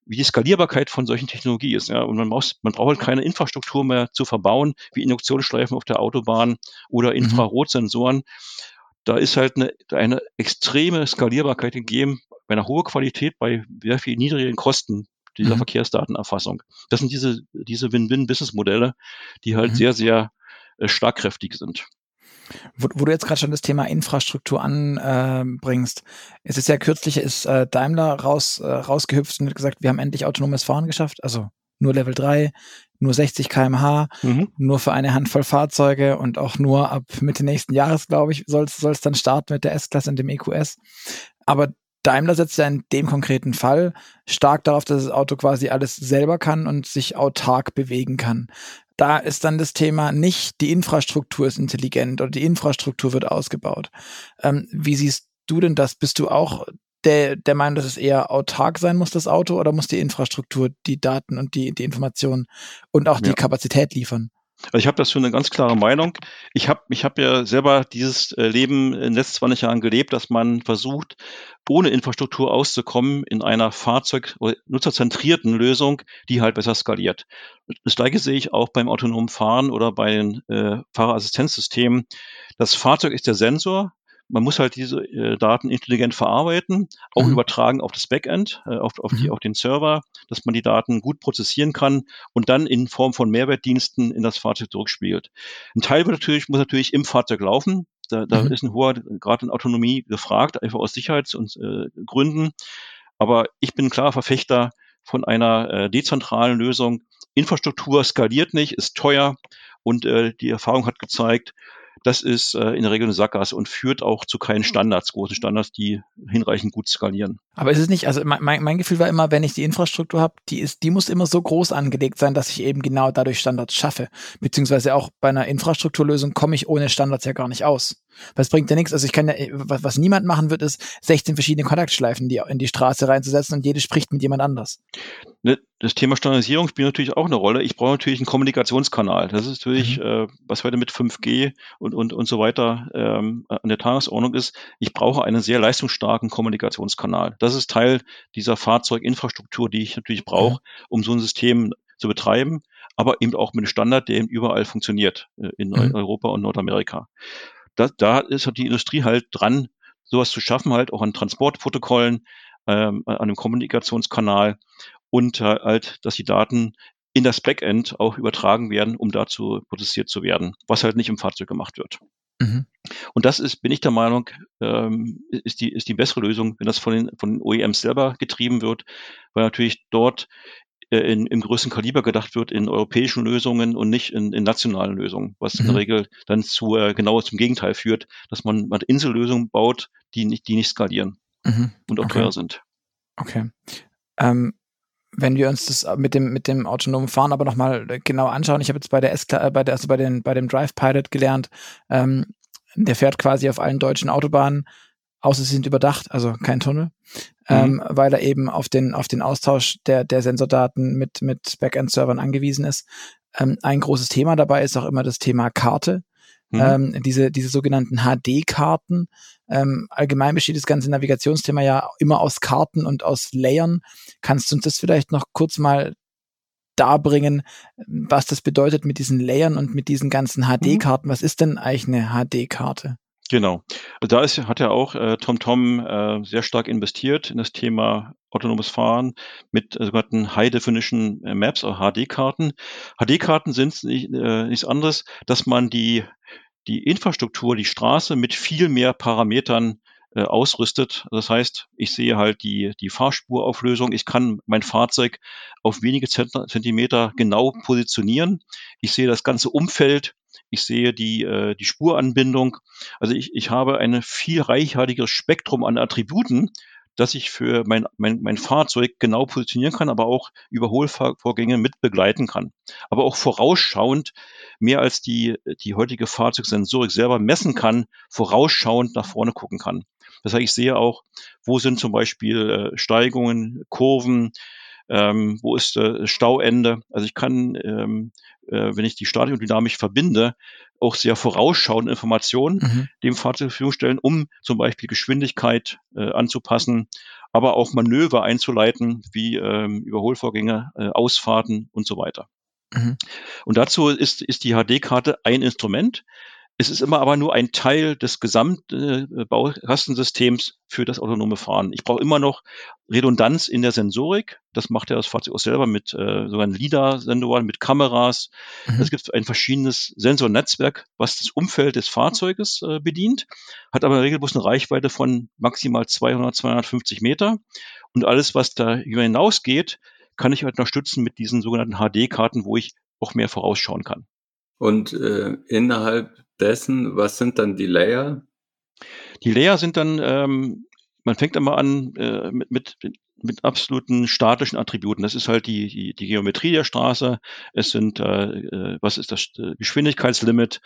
wie die Skalierbarkeit von solchen Technologien ist. Ja, und man braucht, man braucht halt keine Infrastruktur mehr zu verbauen, wie Induktionsschleifen auf der Autobahn oder mhm. Infrarotsensoren. Da ist halt eine, eine extreme Skalierbarkeit gegeben, bei einer hohen Qualität, bei sehr viel niedrigen Kosten dieser mhm. Verkehrsdatenerfassung. Das sind diese, diese Win-Win-Business-Modelle, die halt mhm. sehr, sehr äh, schlagkräftig sind. Wo, wo du jetzt gerade schon das Thema Infrastruktur anbringst, äh, es ist ja kürzlich ist äh, Daimler raus, äh, rausgehüpft und hat gesagt, wir haben endlich autonomes Fahren geschafft, also nur Level 3, nur 60 kmh, mhm. nur für eine Handvoll Fahrzeuge und auch nur ab Mitte nächsten Jahres, glaube ich, soll es dann starten mit der S-Klasse und dem EQS. Aber Daimler setzt ja in dem konkreten Fall stark darauf, dass das Auto quasi alles selber kann und sich autark bewegen kann da ist dann das Thema nicht, die Infrastruktur ist intelligent oder die Infrastruktur wird ausgebaut. Ähm, wie siehst du denn das? Bist du auch der, der Meinung, dass es eher autark sein muss, das Auto, oder muss die Infrastruktur die Daten und die, die Informationen und auch ja. die Kapazität liefern? Also ich habe dazu eine ganz klare Meinung. Ich habe ich hab ja selber dieses äh, Leben in den letzten 20 Jahren gelebt, dass man versucht, ohne Infrastruktur auszukommen in einer Fahrzeug- oder nutzerzentrierten Lösung, die halt besser skaliert. Das gleiche sehe ich auch beim autonomen Fahren oder bei den äh, Fahrerassistenzsystemen. Das Fahrzeug ist der Sensor, man muss halt diese äh, Daten intelligent verarbeiten, auch mhm. übertragen auf das Backend, äh, auf, auf, die, mhm. auf den Server, dass man die Daten gut prozessieren kann und dann in Form von Mehrwertdiensten in das Fahrzeug zurückspielt. Ein Teil wird natürlich, muss natürlich im Fahrzeug laufen. Da, da mhm. ist ein hoher Grad in Autonomie gefragt, einfach aus Sicherheitsgründen. Äh, Aber ich bin klar Verfechter von einer äh, dezentralen Lösung. Infrastruktur skaliert nicht, ist teuer und äh, die Erfahrung hat gezeigt, das ist äh, in der Regel eine Sackgasse und führt auch zu keinen Standards, großen Standards, die hinreichend gut skalieren. Aber ist es nicht, also mein, mein Gefühl war immer, wenn ich die Infrastruktur habe, die ist, die muss immer so groß angelegt sein, dass ich eben genau dadurch Standards schaffe. Beziehungsweise auch bei einer Infrastrukturlösung komme ich ohne Standards ja gar nicht aus. Es bringt ja nichts. Also ich kann ja, was, was niemand machen wird, ist 16 verschiedene Kontaktschleifen die, in die Straße reinzusetzen und jede spricht mit jemand anders. Ne, das Thema Standardisierung spielt natürlich auch eine Rolle. Ich brauche natürlich einen Kommunikationskanal. Das ist natürlich, mhm. äh, was heute mit 5G und, und, und so weiter ähm, an der Tagesordnung ist. Ich brauche einen sehr leistungsstarken Kommunikationskanal. Das ist Teil dieser Fahrzeuginfrastruktur, die ich natürlich brauche, mhm. um so ein System zu betreiben, aber eben auch mit einem Standard, der eben überall funktioniert äh, in mhm. Europa und Nordamerika da, da ist die Industrie halt dran, sowas zu schaffen, halt auch an Transportprotokollen, ähm, an einem Kommunikationskanal und halt, dass die Daten in das Backend auch übertragen werden, um dazu prozessiert zu werden, was halt nicht im Fahrzeug gemacht wird. Mhm. Und das ist, bin ich der Meinung, ähm, ist, die, ist die bessere Lösung, wenn das von den, von den OEMs selber getrieben wird, weil natürlich dort äh, in, im größten Kaliber gedacht wird in europäischen Lösungen und nicht in, in nationalen Lösungen, was mhm. in der mhm. Regel dann zu äh, genau zum Gegenteil führt, dass man, man Insellösungen baut, die nicht, die nicht skalieren mhm. und auch okay. teuer sind. Okay. Ähm, wenn wir uns das mit dem mit dem autonomen Fahren aber nochmal genau anschauen, ich habe jetzt bei der S äh, bei der also bei den bei dem Drive Pilot gelernt, ähm, der fährt quasi auf allen deutschen Autobahnen außer sie sind überdacht, also kein Tunnel, ähm, mhm. ähm, weil er eben auf den, auf den Austausch der, der Sensordaten mit, mit Backend-Servern angewiesen ist. Ähm, ein großes Thema dabei ist auch immer das Thema Karte. mhm. ähm, diese, diese sogenannten HD-Karten. Ähm, allgemein besteht das ganze Navigationsthema ja immer aus Karten und aus Layern. Kannst du uns das vielleicht noch kurz mal darbringen, was das bedeutet mit diesen Layern und mit diesen ganzen HD-Karten? Mhm. Was ist denn eigentlich eine HD-Karte? Genau. Da ist, hat ja auch äh, TomTom äh, sehr stark investiert in das Thema autonomes Fahren mit äh, sogenannten High Definition äh, Maps, oder HD-Karten. HD-Karten sind nicht, äh, nichts anderes, dass man die, die Infrastruktur, die Straße mit viel mehr Parametern äh, ausrüstet. Das heißt, ich sehe halt die, die Fahrspurauflösung. Ich kann mein Fahrzeug auf wenige Zentimeter genau positionieren. Ich sehe das ganze Umfeld. Ich sehe die, äh, die Spuranbindung. Also ich, ich habe ein viel reichhaltigeres Spektrum an Attributen, dass ich für mein, mein, mein Fahrzeug genau positionieren kann, aber auch Überholvorgänge mit begleiten kann. Aber auch vorausschauend mehr als die, die heutige Fahrzeugsensorik selber messen kann, vorausschauend nach vorne gucken kann. Das heißt, ich sehe auch, wo sind zum Beispiel äh, Steigungen, Kurven, ähm, wo ist äh, Stauende. Also ich kann, ähm, äh, wenn ich die Stadiondynamik verbinde, auch sehr vorausschauende Informationen mhm. dem Fahrzeug zur Verfügung stellen, um zum Beispiel Geschwindigkeit äh, anzupassen, aber auch Manöver einzuleiten, wie ähm, Überholvorgänge, äh, Ausfahrten und so weiter. Mhm. Und dazu ist, ist die HD-Karte ein Instrument. Es ist immer aber nur ein Teil des Gesamtbaukastensystems äh, für das autonome Fahren. Ich brauche immer noch Redundanz in der Sensorik. Das macht ja das Fahrzeug auch selber mit äh, sogar LIDAR-Sensoren, mit Kameras. Mhm. Es gibt ein verschiedenes Sensornetzwerk, was das Umfeld des Fahrzeuges äh, bedient, hat aber in der Regel bloß eine Reichweite von maximal 200, 250 Meter. Und alles, was da hinausgeht, kann ich halt unterstützen mit diesen sogenannten HD-Karten, wo ich auch mehr vorausschauen kann. Und äh, innerhalb dessen, was sind dann die Layer? Die Layer sind dann, ähm, man fängt immer an äh, mit, mit, mit absoluten statischen Attributen. Das ist halt die, die, die Geometrie der Straße. Es sind, äh, äh was ist das äh, Geschwindigkeitslimit?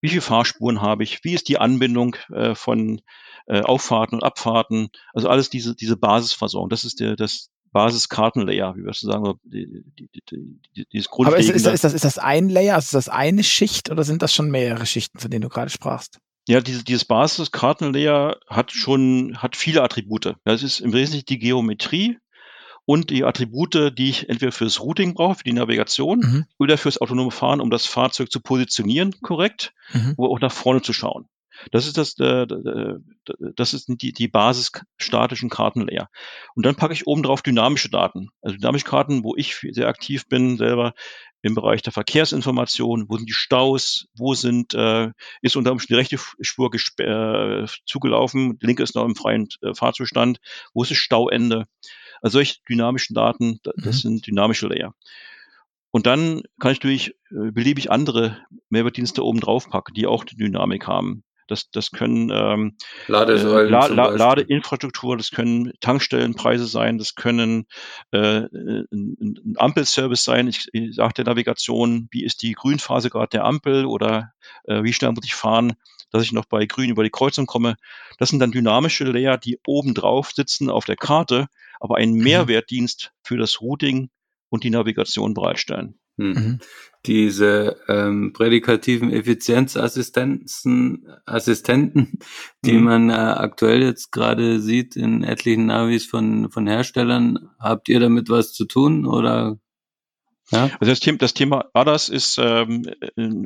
Wie viele Fahrspuren habe ich? Wie ist die Anbindung äh, von äh, Auffahrten und Abfahrten? Also alles diese, diese Basisversorgung. Das ist der, das, Basiskartenlayer, wie wir es sagen, die, die, die, dieses Aber ist, ist, ist, das, ist das ein Layer, also ist das eine Schicht oder sind das schon mehrere Schichten, von denen du gerade sprachst? Ja, diese, dieses Basiskartenlayer hat schon, hat viele Attribute. Das ist im Wesentlichen die Geometrie und die Attribute, die ich entweder fürs Routing brauche, für die Navigation mhm. oder fürs autonome Fahren, um das Fahrzeug zu positionieren, korrekt, mhm. oder auch nach vorne zu schauen. Das ist das, äh, das ist die, die Basis statischen Kartenlayer. Und dann packe ich oben drauf dynamische Daten. Also dynamische Karten, wo ich sehr aktiv bin, selber im Bereich der Verkehrsinformation, wo sind die Staus, wo sind, äh, ist unter Umständen die rechte Spur äh, zugelaufen, die linke ist noch im freien äh, Fahrzustand, wo ist das Stauende. Also solche dynamischen Daten, das mhm. sind dynamische Layer. Und dann kann ich durch äh, beliebig andere Mehrwertdienste oben drauf packen, die auch die Dynamik haben. Das, das können ähm, Ladesäulen äh, La La Ladeinfrastruktur, das können Tankstellenpreise sein, das können äh, ein, ein Ampelservice sein. Ich, ich sage der Navigation, wie ist die Grünphase gerade der Ampel oder äh, wie schnell muss ich fahren, dass ich noch bei Grün über die Kreuzung komme. Das sind dann dynamische Layer, die oben drauf sitzen auf der Karte, aber einen mhm. Mehrwertdienst für das Routing und die Navigation bereitstellen. Hm. Mhm. Diese ähm, prädikativen Effizienzassistenten, Assistenten, die mhm. man äh, aktuell jetzt gerade sieht in etlichen Navis von, von Herstellern, habt ihr damit was zu tun oder ja. Also das Thema, das Thema ADAS ist ähm,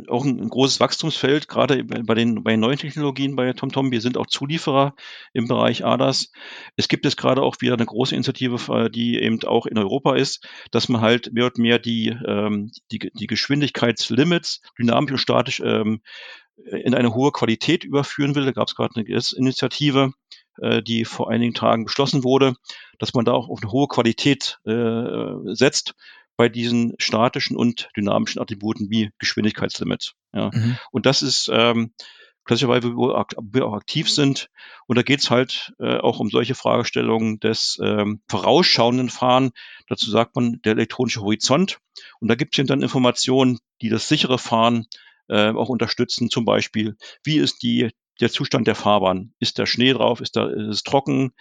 auch ein, ein, großes Wachstumsfeld, gerade bei den, bei den neuen Technologien bei TomTom. Wir sind auch Zulieferer im Bereich ADAS. Es gibt jetzt gerade auch wieder eine große Initiative, die eben auch in Europa ist, dass man halt mehr und mehr die, ähm, die, die Geschwindigkeitslimits dynamisch und statisch ähm, in eine hohe Qualität überführen will. Da gab es gerade eine Initiative, äh, die vor einigen Tagen beschlossen wurde, dass man da auch auf eine hohe Qualität äh, setzt bei diesen statischen und dynamischen Attributen wie Geschwindigkeitslimit. Ja. Mhm. Und das ist ähm, klassischerweise, wo wir auch aktiv sind. Und da geht's halt äh, auch um solche Fragestellungen des ähm, vorausschauenden Fahren. Dazu sagt man der elektronische Horizont. Und da gibt es dann Informationen, die das sichere Fahren äh, auch unterstützen. Zum Beispiel, wie ist die der Zustand der Fahrbahn. Ist da Schnee drauf? Ist da ist es trocken?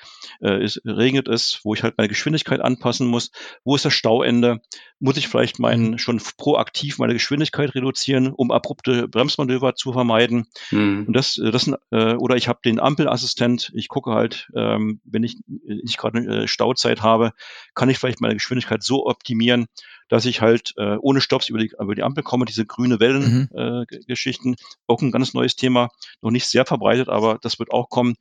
Äh, ist, regnet es? Wo ich halt meine Geschwindigkeit anpassen muss? Wo ist das Stauende? Muss ich vielleicht meinen, mhm. schon proaktiv meine Geschwindigkeit reduzieren, um abrupte Bremsmanöver zu vermeiden? Mhm. Und das, das äh, oder ich habe den Ampelassistent. Ich gucke halt, ähm, wenn ich nicht gerade eine Stauzeit habe, kann ich vielleicht meine Geschwindigkeit so optimieren, dass ich halt äh, ohne Stops über die, über die Ampel komme, diese grüne Wellen-Geschichten, mhm. äh, auch ein ganz neues Thema, noch nicht sehr verbreitet, aber das wird auch kommen,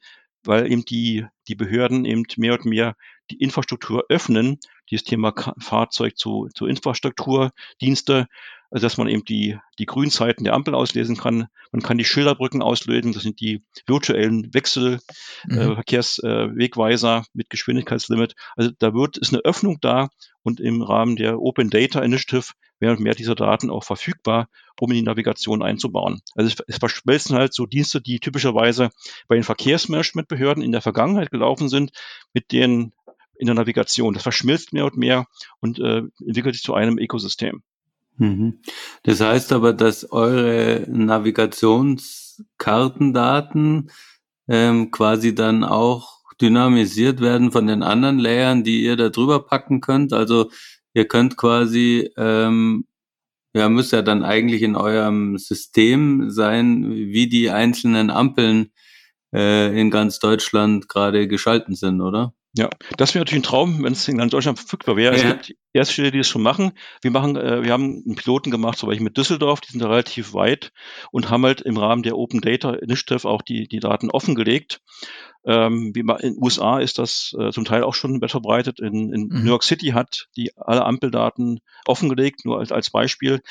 weil eben die, die Behörden eben mehr und mehr die Infrastruktur öffnen, dieses Thema Fahrzeug zu, zu Infrastrukturdienste, also dass man eben die, die Grünzeiten der Ampel auslesen kann. Man kann die Schilderbrücken auslösen, das sind die virtuellen Wechselverkehrswegweiser mhm. äh, mit Geschwindigkeitslimit. Also da wird, ist eine Öffnung da und im Rahmen der Open Data Initiative werden mehr dieser Daten auch verfügbar, um in die Navigation einzubauen. Also es, es verschmelzen halt so Dienste, die typischerweise bei den Verkehrsmanagementbehörden in der Vergangenheit gelaufen sind, mit denen in der Navigation. Das verschmilzt mehr und mehr und äh, entwickelt sich zu einem Ökosystem. Mhm. Das heißt aber, dass eure Navigationskartendaten ähm, quasi dann auch dynamisiert werden von den anderen Layern, die ihr da drüber packen könnt. Also ihr könnt quasi, ähm, ja, müsst ja dann eigentlich in eurem System sein, wie die einzelnen Ampeln äh, in ganz Deutschland gerade geschalten sind, oder? Ja, das wäre natürlich ein Traum, wenn es in ganz Deutschland verfügbar wäre. Ja. Es gibt erste Städte, die das schon machen. Wir machen, äh, wir haben einen Piloten gemacht, zum Beispiel mit Düsseldorf, die sind da relativ weit und haben halt im Rahmen der Open Data Initiative auch die, die Daten offengelegt. Ähm, wie in den USA ist das äh, zum Teil auch schon weit verbreitet. In, in mhm. New York City hat die alle Ampeldaten offengelegt, nur als, als Beispiel.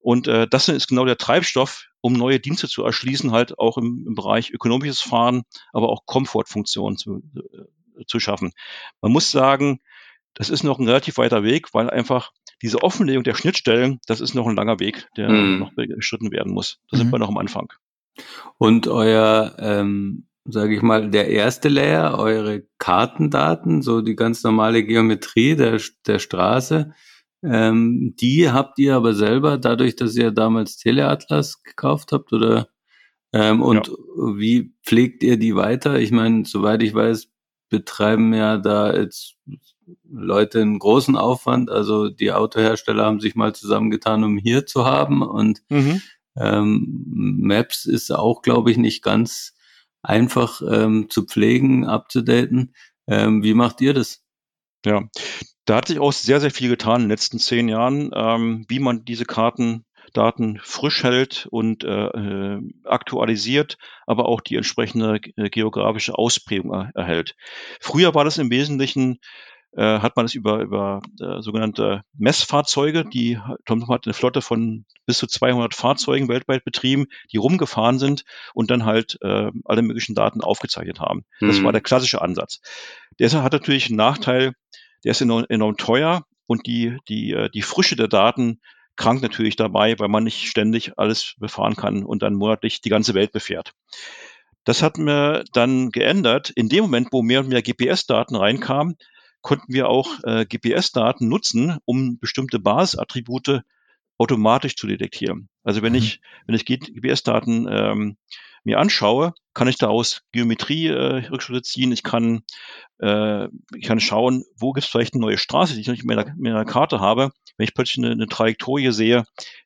Und äh, das ist genau der Treibstoff, um neue Dienste zu erschließen, halt auch im, im Bereich ökonomisches Fahren, aber auch Komfortfunktionen zu, äh, zu schaffen. Man muss sagen, das ist noch ein relativ weiter Weg, weil einfach diese Offenlegung der Schnittstellen, das ist noch ein langer Weg, der mhm. noch beschritten werden muss. Da mhm. sind wir noch am Anfang. Und euer, ähm, sage ich mal, der erste Layer, eure Kartendaten, so die ganz normale Geometrie der, der Straße, ähm, die habt ihr aber selber, dadurch, dass ihr damals Teleatlas gekauft habt, oder? Ähm, und ja. wie pflegt ihr die weiter? Ich meine, soweit ich weiß, betreiben ja da jetzt Leute einen großen Aufwand. Also die Autohersteller haben sich mal zusammengetan, um hier zu haben. Und mhm. ähm, Maps ist auch, glaube ich, nicht ganz einfach ähm, zu pflegen, abzudaten. Ähm, wie macht ihr das? Ja, da hat sich auch sehr, sehr viel getan in den letzten zehn Jahren, ähm, wie man diese Karten Daten frisch hält und äh, äh, aktualisiert, aber auch die entsprechende äh, geografische Ausprägung er, erhält. Früher war das im Wesentlichen äh, hat man es über, über äh, sogenannte Messfahrzeuge, die TomTom hat eine Flotte von bis zu 200 Fahrzeugen weltweit betrieben, die rumgefahren sind und dann halt äh, alle möglichen Daten aufgezeichnet haben. Mhm. Das war der klassische Ansatz. Der hat natürlich einen Nachteil, der ist enorm, enorm teuer und die, die, äh, die Frische der Daten krank natürlich dabei, weil man nicht ständig alles befahren kann und dann monatlich die ganze Welt befährt. Das hat mir dann geändert. In dem Moment, wo mehr und mehr GPS-Daten reinkamen, konnten wir auch äh, GPS-Daten nutzen, um bestimmte Basisattribute automatisch zu detektieren. Also wenn mhm. ich, wenn ich GPS-Daten ähm, mir anschaue, kann ich daraus Geometrie äh, Rückschlüsse ziehen. Ich kann, äh, ich kann schauen, wo gibt es vielleicht eine neue Straße, die ich noch nicht mehr in der, Karte habe, wenn ich plötzlich eine, eine Trajektorie sehe,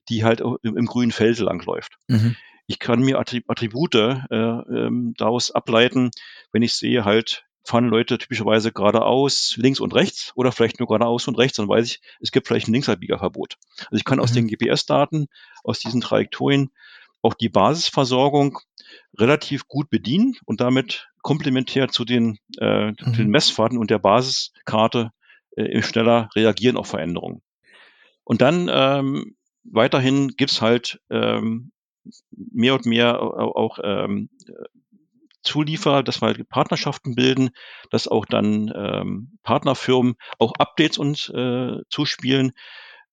die halt im, im grünen Feld langläuft. Mhm. Ich kann mir Attribute äh, ähm, daraus ableiten, wenn ich sehe halt, fahren Leute typischerweise geradeaus, links und rechts oder vielleicht nur geradeaus und rechts, dann weiß ich, es gibt vielleicht ein Linksabbiegerverbot. Also ich kann aus mhm. den GPS-Daten, aus diesen Trajektorien auch die Basisversorgung relativ gut bedienen und damit komplementär zu den, äh, mhm. den Messfahrten und der Basiskarte äh, schneller reagieren auf Veränderungen. Und dann ähm, weiterhin gibt's halt ähm, mehr und mehr auch ähm, Zulieferer, dass wir halt Partnerschaften bilden, dass auch dann ähm, Partnerfirmen auch Updates uns äh, zuspielen,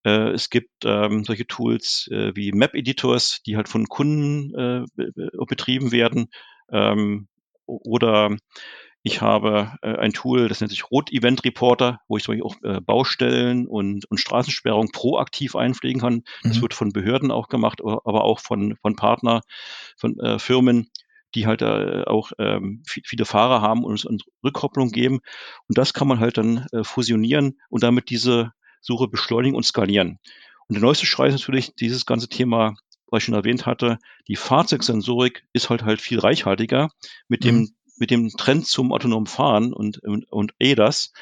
äh, es gibt ähm, solche Tools äh, wie Map-Editors, die halt von Kunden äh, betrieben werden. Ähm, oder ich habe äh, ein Tool, das nennt sich Rot Event Reporter, wo ich zum Beispiel auch äh, Baustellen und, und Straßensperrungen proaktiv einpflegen kann. Das mhm. wird von Behörden auch gemacht, aber auch von, von Partner, von äh, Firmen, die halt äh, auch ähm, viele Fahrer haben und uns Rückkopplung geben. Und das kann man halt dann äh, fusionieren und damit diese Suche beschleunigen und skalieren. Und der neueste Schrei ist natürlich dieses ganze Thema, was ich schon erwähnt hatte, die Fahrzeugsensorik ist halt halt viel reichhaltiger mit dem mhm. Mit dem Trend zum autonomen Fahren und, und, und ADAS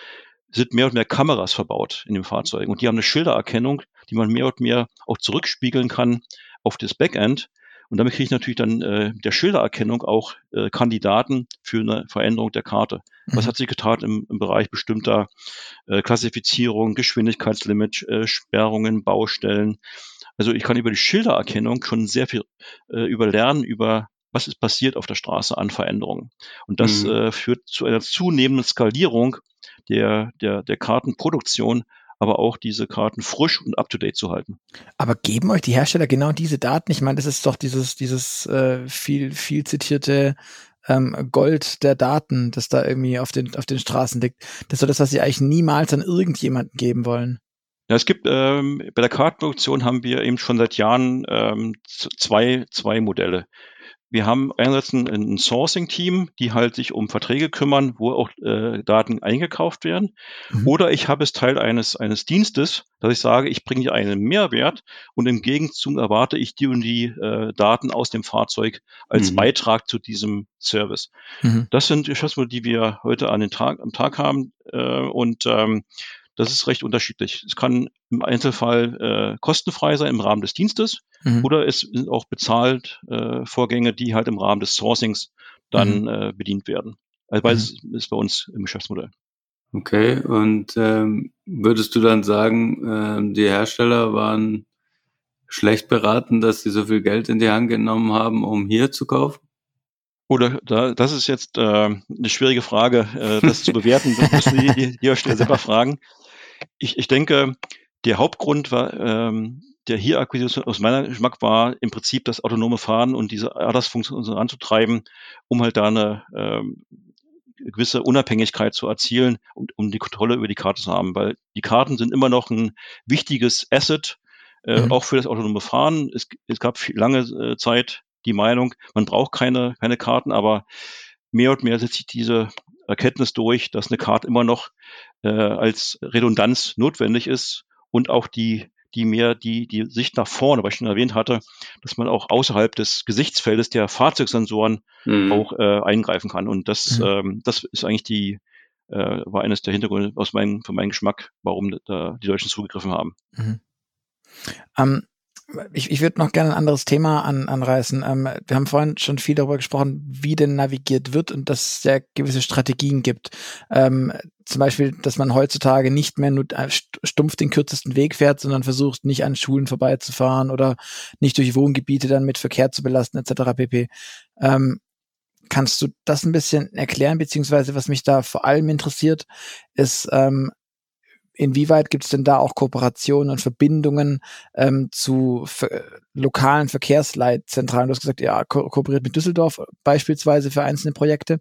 sind mehr und mehr Kameras verbaut in dem Fahrzeug. Und die haben eine Schildererkennung, die man mehr und mehr auch zurückspiegeln kann auf das Backend. Und damit kriege ich natürlich dann äh, der Schildererkennung auch äh, Kandidaten für eine Veränderung der Karte. Mhm. Was hat sich getan im, im Bereich bestimmter äh, Klassifizierung, Geschwindigkeitslimit, äh, Sperrungen, Baustellen. Also ich kann über die Schildererkennung schon sehr viel äh, überlernen über was ist passiert auf der Straße an Veränderungen. Und das mhm. äh, führt zu einer zunehmenden Skalierung der, der, der Kartenproduktion, aber auch diese Karten frisch und up-to-date zu halten. Aber geben euch die Hersteller genau diese Daten? Ich meine, das ist doch dieses, dieses äh, viel, viel zitierte ähm, Gold der Daten, das da irgendwie auf den, auf den Straßen liegt. Das ist doch das, was sie eigentlich niemals an irgendjemanden geben wollen. Ja, es gibt ähm, bei der Kartenproduktion haben wir eben schon seit Jahren ähm, zwei, zwei Modelle. Wir haben einerseits ein, ein Sourcing-Team, die halt sich um Verträge kümmern, wo auch äh, Daten eingekauft werden. Mhm. Oder ich habe es Teil eines, eines Dienstes, dass ich sage, ich bringe dir einen Mehrwert und im Gegenzug erwarte ich die und die äh, Daten aus dem Fahrzeug als mhm. Beitrag zu diesem Service. Mhm. Das sind Geschäftsmodelle, die wir heute an den Tag, am Tag haben. Äh, und ähm, das ist recht unterschiedlich. Es kann im Einzelfall äh, kostenfrei sein im Rahmen des Dienstes mhm. oder es sind auch bezahlt äh, Vorgänge, die halt im Rahmen des Sourcings dann mhm. äh, bedient werden. Also beides mhm. ist bei uns im Geschäftsmodell. Okay, und ähm, würdest du dann sagen, ähm, die Hersteller waren schlecht beraten, dass sie so viel Geld in die Hand genommen haben, um hier zu kaufen? Oder da, das ist jetzt äh, eine schwierige Frage, äh, das zu bewerten. Das müssen die, die, die Hersteller selber fragen ich, ich denke, der Hauptgrund war, ähm, der hier Akquisition aus meiner Geschmack war im Prinzip das autonome Fahren und diese ADAS-Funktion anzutreiben, um halt da eine ähm, gewisse Unabhängigkeit zu erzielen und um die Kontrolle über die Karte zu haben, weil die Karten sind immer noch ein wichtiges Asset, äh, mhm. auch für das autonome Fahren. Es, es gab lange äh, Zeit die Meinung, man braucht keine, keine Karten, aber mehr und mehr setzt sich diese Erkenntnis durch, dass eine Karte immer noch äh, als Redundanz notwendig ist und auch die die mehr die, die Sicht nach vorne, was ich schon erwähnt hatte, dass man auch außerhalb des Gesichtsfeldes der Fahrzeugsensoren mhm. auch äh, eingreifen kann. Und das, mhm. ähm, das ist eigentlich die, äh, war eines der Hintergründe aus meinem, von meinem Geschmack, warum da die Deutschen zugegriffen haben. Mhm. Ähm, ich, ich würde noch gerne ein anderes Thema an, anreißen. Ähm, wir haben vorhin schon viel darüber gesprochen, wie denn navigiert wird und dass es ja gewisse Strategien gibt. Ähm, zum Beispiel, dass man heutzutage nicht mehr nur stumpf den kürzesten Weg fährt, sondern versucht, nicht an Schulen vorbeizufahren oder nicht durch Wohngebiete dann mit Verkehr zu belasten, etc. pp. Ähm, kannst du das ein bisschen erklären, beziehungsweise was mich da vor allem interessiert, ist, ähm, inwieweit gibt es denn da auch Kooperationen und Verbindungen ähm, zu lokalen Verkehrsleitzentralen? Du hast gesagt, ja, ko kooperiert mit Düsseldorf beispielsweise für einzelne Projekte.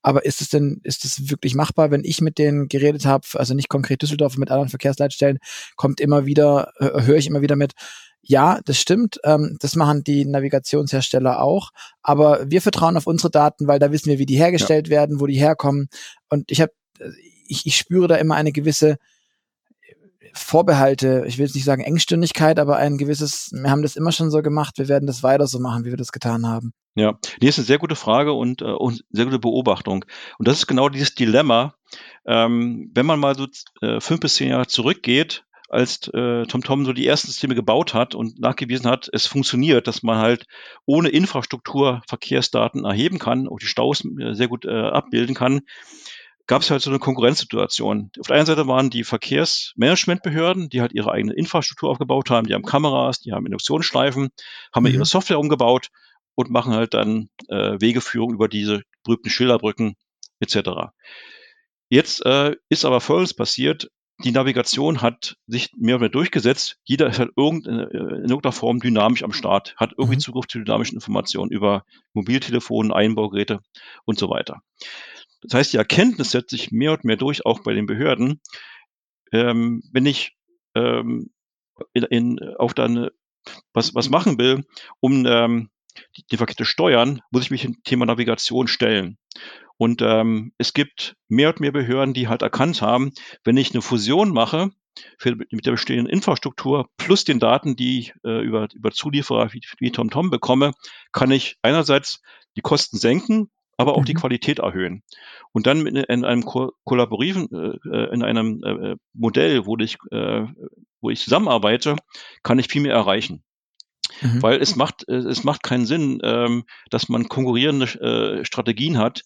Aber ist es denn, ist es wirklich machbar, wenn ich mit denen geredet habe, also nicht konkret Düsseldorf, mit anderen Verkehrsleitstellen, kommt immer wieder, höre ich immer wieder mit, ja, das stimmt. Ähm, das machen die Navigationshersteller auch. Aber wir vertrauen auf unsere Daten, weil da wissen wir, wie die hergestellt ja. werden, wo die herkommen. Und ich habe, ich, ich spüre da immer eine gewisse Vorbehalte, ich will jetzt nicht sagen Engstündigkeit, aber ein gewisses, wir haben das immer schon so gemacht, wir werden das weiter so machen, wie wir das getan haben. Ja, die ist eine sehr gute Frage und, äh, und sehr gute Beobachtung. Und das ist genau dieses Dilemma, ähm, wenn man mal so äh, fünf bis zehn Jahre zurückgeht, als äh, TomTom so die ersten Systeme gebaut hat und nachgewiesen hat, es funktioniert, dass man halt ohne Infrastruktur Verkehrsdaten erheben kann und die Staus äh, sehr gut äh, abbilden kann, gab es halt so eine Konkurrenzsituation. Auf der einen Seite waren die Verkehrsmanagementbehörden, die halt ihre eigene Infrastruktur aufgebaut haben, die haben Kameras, die haben Induktionsschleifen, haben mhm. ihre Software umgebaut und machen halt dann äh, Wegeführung über diese berühmten Schilderbrücken etc. Jetzt äh, ist aber Folgendes passiert. Die Navigation hat sich mehr oder mehr durchgesetzt. Jeder ist halt irgend, in irgendeiner Form dynamisch am Start, hat irgendwie mhm. Zugriff zu dynamischen Informationen über Mobiltelefonen, Einbaugeräte und so weiter. Das heißt, die Erkenntnis setzt sich mehr und mehr durch, auch bei den Behörden. Ähm, wenn ich ähm, in, in, auch dann was, was machen will, um ähm, die, die Verkehre steuern, muss ich mich dem Thema Navigation stellen. Und ähm, es gibt mehr und mehr Behörden, die halt erkannt haben, wenn ich eine Fusion mache für, mit der bestehenden Infrastruktur plus den Daten, die ich äh, über, über Zulieferer wie, wie TomTom bekomme, kann ich einerseits die Kosten senken, aber auch mhm. die Qualität erhöhen. Und dann in, in einem ko kollaborativen, äh, in einem äh, Modell, wo ich, äh, wo ich zusammenarbeite, kann ich viel mehr erreichen. Mhm. Weil es macht, es macht keinen Sinn, ähm, dass man konkurrierende äh, Strategien hat.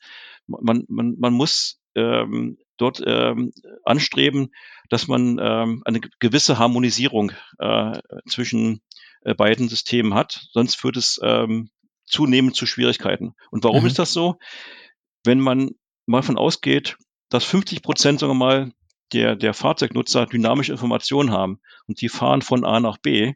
Man, man, man muss ähm, dort ähm, anstreben, dass man ähm, eine gewisse Harmonisierung äh, zwischen äh, beiden Systemen hat. Sonst führt es ähm, zunehmend zu Schwierigkeiten. Und warum mhm. ist das so? Wenn man mal von ausgeht, dass 50 Prozent, sagen wir mal, der, der Fahrzeugnutzer dynamische Informationen haben und die fahren von A nach B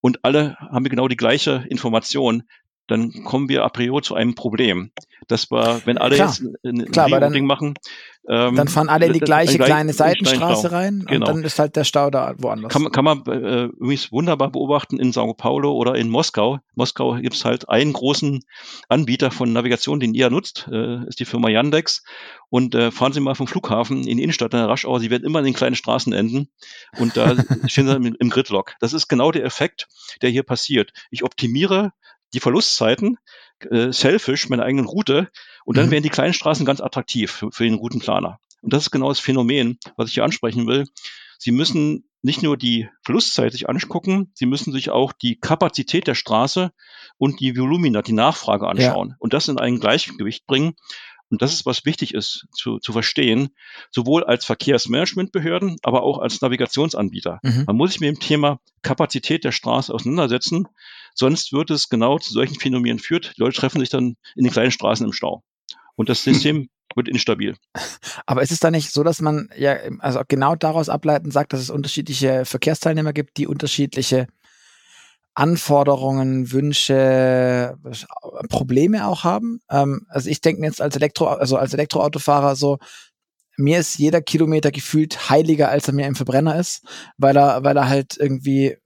und alle haben genau die gleiche Information, dann kommen wir a priori zu einem Problem. Das war, wenn alle Klar. jetzt ein, Klar, Ding machen, ähm, dann fahren alle in die gleiche kleine Seitenstraße rein genau. und dann ist halt der Stau da woanders. Kann, kann man äh, übrigens wunderbar beobachten in Sao Paulo oder in Moskau. Moskau gibt es halt einen großen Anbieter von Navigation, den ihr nutzt, äh, ist die Firma Yandex. Und äh, fahren Sie mal vom Flughafen in die Innenstadt, in der Raschauer, Sie werden immer in den kleinen Straßen enden und da stehen Sie im, im Gridlock. Das ist genau der Effekt, der hier passiert. Ich optimiere die Verlustzeiten, äh, selfish, meine eigenen Route, und dann mhm. werden die kleinen Straßen ganz attraktiv für, für den Routenplaner. Und das ist genau das Phänomen, was ich hier ansprechen will. Sie müssen nicht nur die Verlustzeit sich angucken, Sie müssen sich auch die Kapazität der Straße und die Volumina, die Nachfrage anschauen ja. und das in ein Gleichgewicht bringen. Und das ist, was wichtig ist zu, zu verstehen, sowohl als Verkehrsmanagementbehörden, aber auch als Navigationsanbieter. Mhm. Man muss sich mit dem Thema Kapazität der Straße auseinandersetzen, sonst wird es genau zu solchen Phänomenen führt. Die Leute treffen sich dann in den kleinen Straßen im Stau. Und das System wird instabil. Aber ist es da nicht so, dass man ja also genau daraus ableiten sagt, dass es unterschiedliche Verkehrsteilnehmer gibt, die unterschiedliche Anforderungen, Wünsche, Probleme auch haben. Ähm, also ich denke jetzt als Elektro, also als Elektroautofahrer so, mir ist jeder Kilometer gefühlt heiliger, als er mir im Verbrenner ist, weil er, weil er halt irgendwie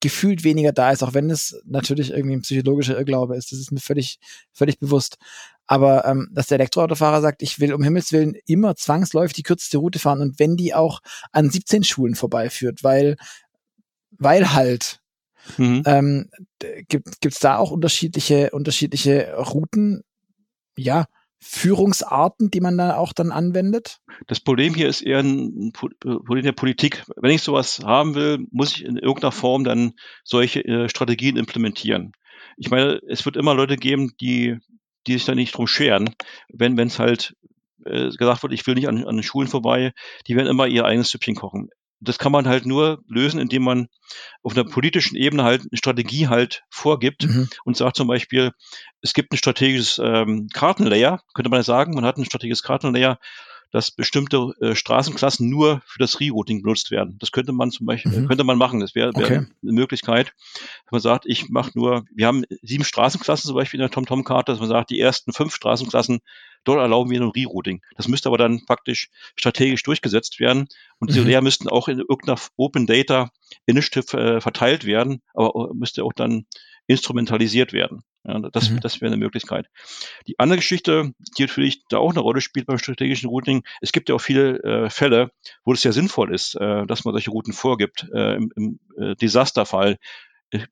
gefühlt weniger da ist, auch wenn es natürlich irgendwie ein psychologischer Irrglaube ist. Das ist mir völlig, völlig bewusst. Aber ähm, dass der Elektroautofahrer sagt, ich will um Himmels Willen immer zwangsläufig die kürzeste Route fahren und wenn die auch an 17 Schulen vorbeiführt, weil, weil halt Mhm. Ähm, gibt es da auch unterschiedliche, unterschiedliche Routen, ja, Führungsarten, die man da auch dann anwendet? Das Problem hier ist eher ein Problem der Politik. Wenn ich sowas haben will, muss ich in irgendeiner Form dann solche äh, Strategien implementieren. Ich meine, es wird immer Leute geben, die, die sich da nicht drum scheren, wenn es halt äh, gesagt wird, ich will nicht an, an den Schulen vorbei, die werden immer ihr eigenes Süppchen kochen das kann man halt nur lösen, indem man auf einer politischen Ebene halt eine Strategie halt vorgibt mhm. und sagt zum Beispiel, es gibt ein strategisches ähm, Kartenlayer, könnte man ja sagen, man hat ein strategisches Kartenlayer, dass bestimmte äh, Straßenklassen nur für das Rerouting benutzt werden. Das könnte man zum Beispiel, mhm. könnte man machen. Das wäre wär okay. eine Möglichkeit. Wenn man sagt, ich mache nur, wir haben sieben Straßenklassen zum Beispiel in der TomTom-Karte, dass man sagt, die ersten fünf Straßenklassen, dort erlauben wir ein Rerouting. Das müsste aber dann praktisch strategisch durchgesetzt werden. Und diese mhm. Layer müssten auch in irgendeiner Open Data Initiative äh, verteilt werden, aber müsste auch dann instrumentalisiert werden. Ja, das, mhm. das wäre eine Möglichkeit. Die andere Geschichte, die natürlich da auch eine Rolle spielt beim strategischen Routing, es gibt ja auch viele äh, Fälle, wo es ja sinnvoll ist, äh, dass man solche Routen vorgibt. Äh, Im, im äh, Desasterfall,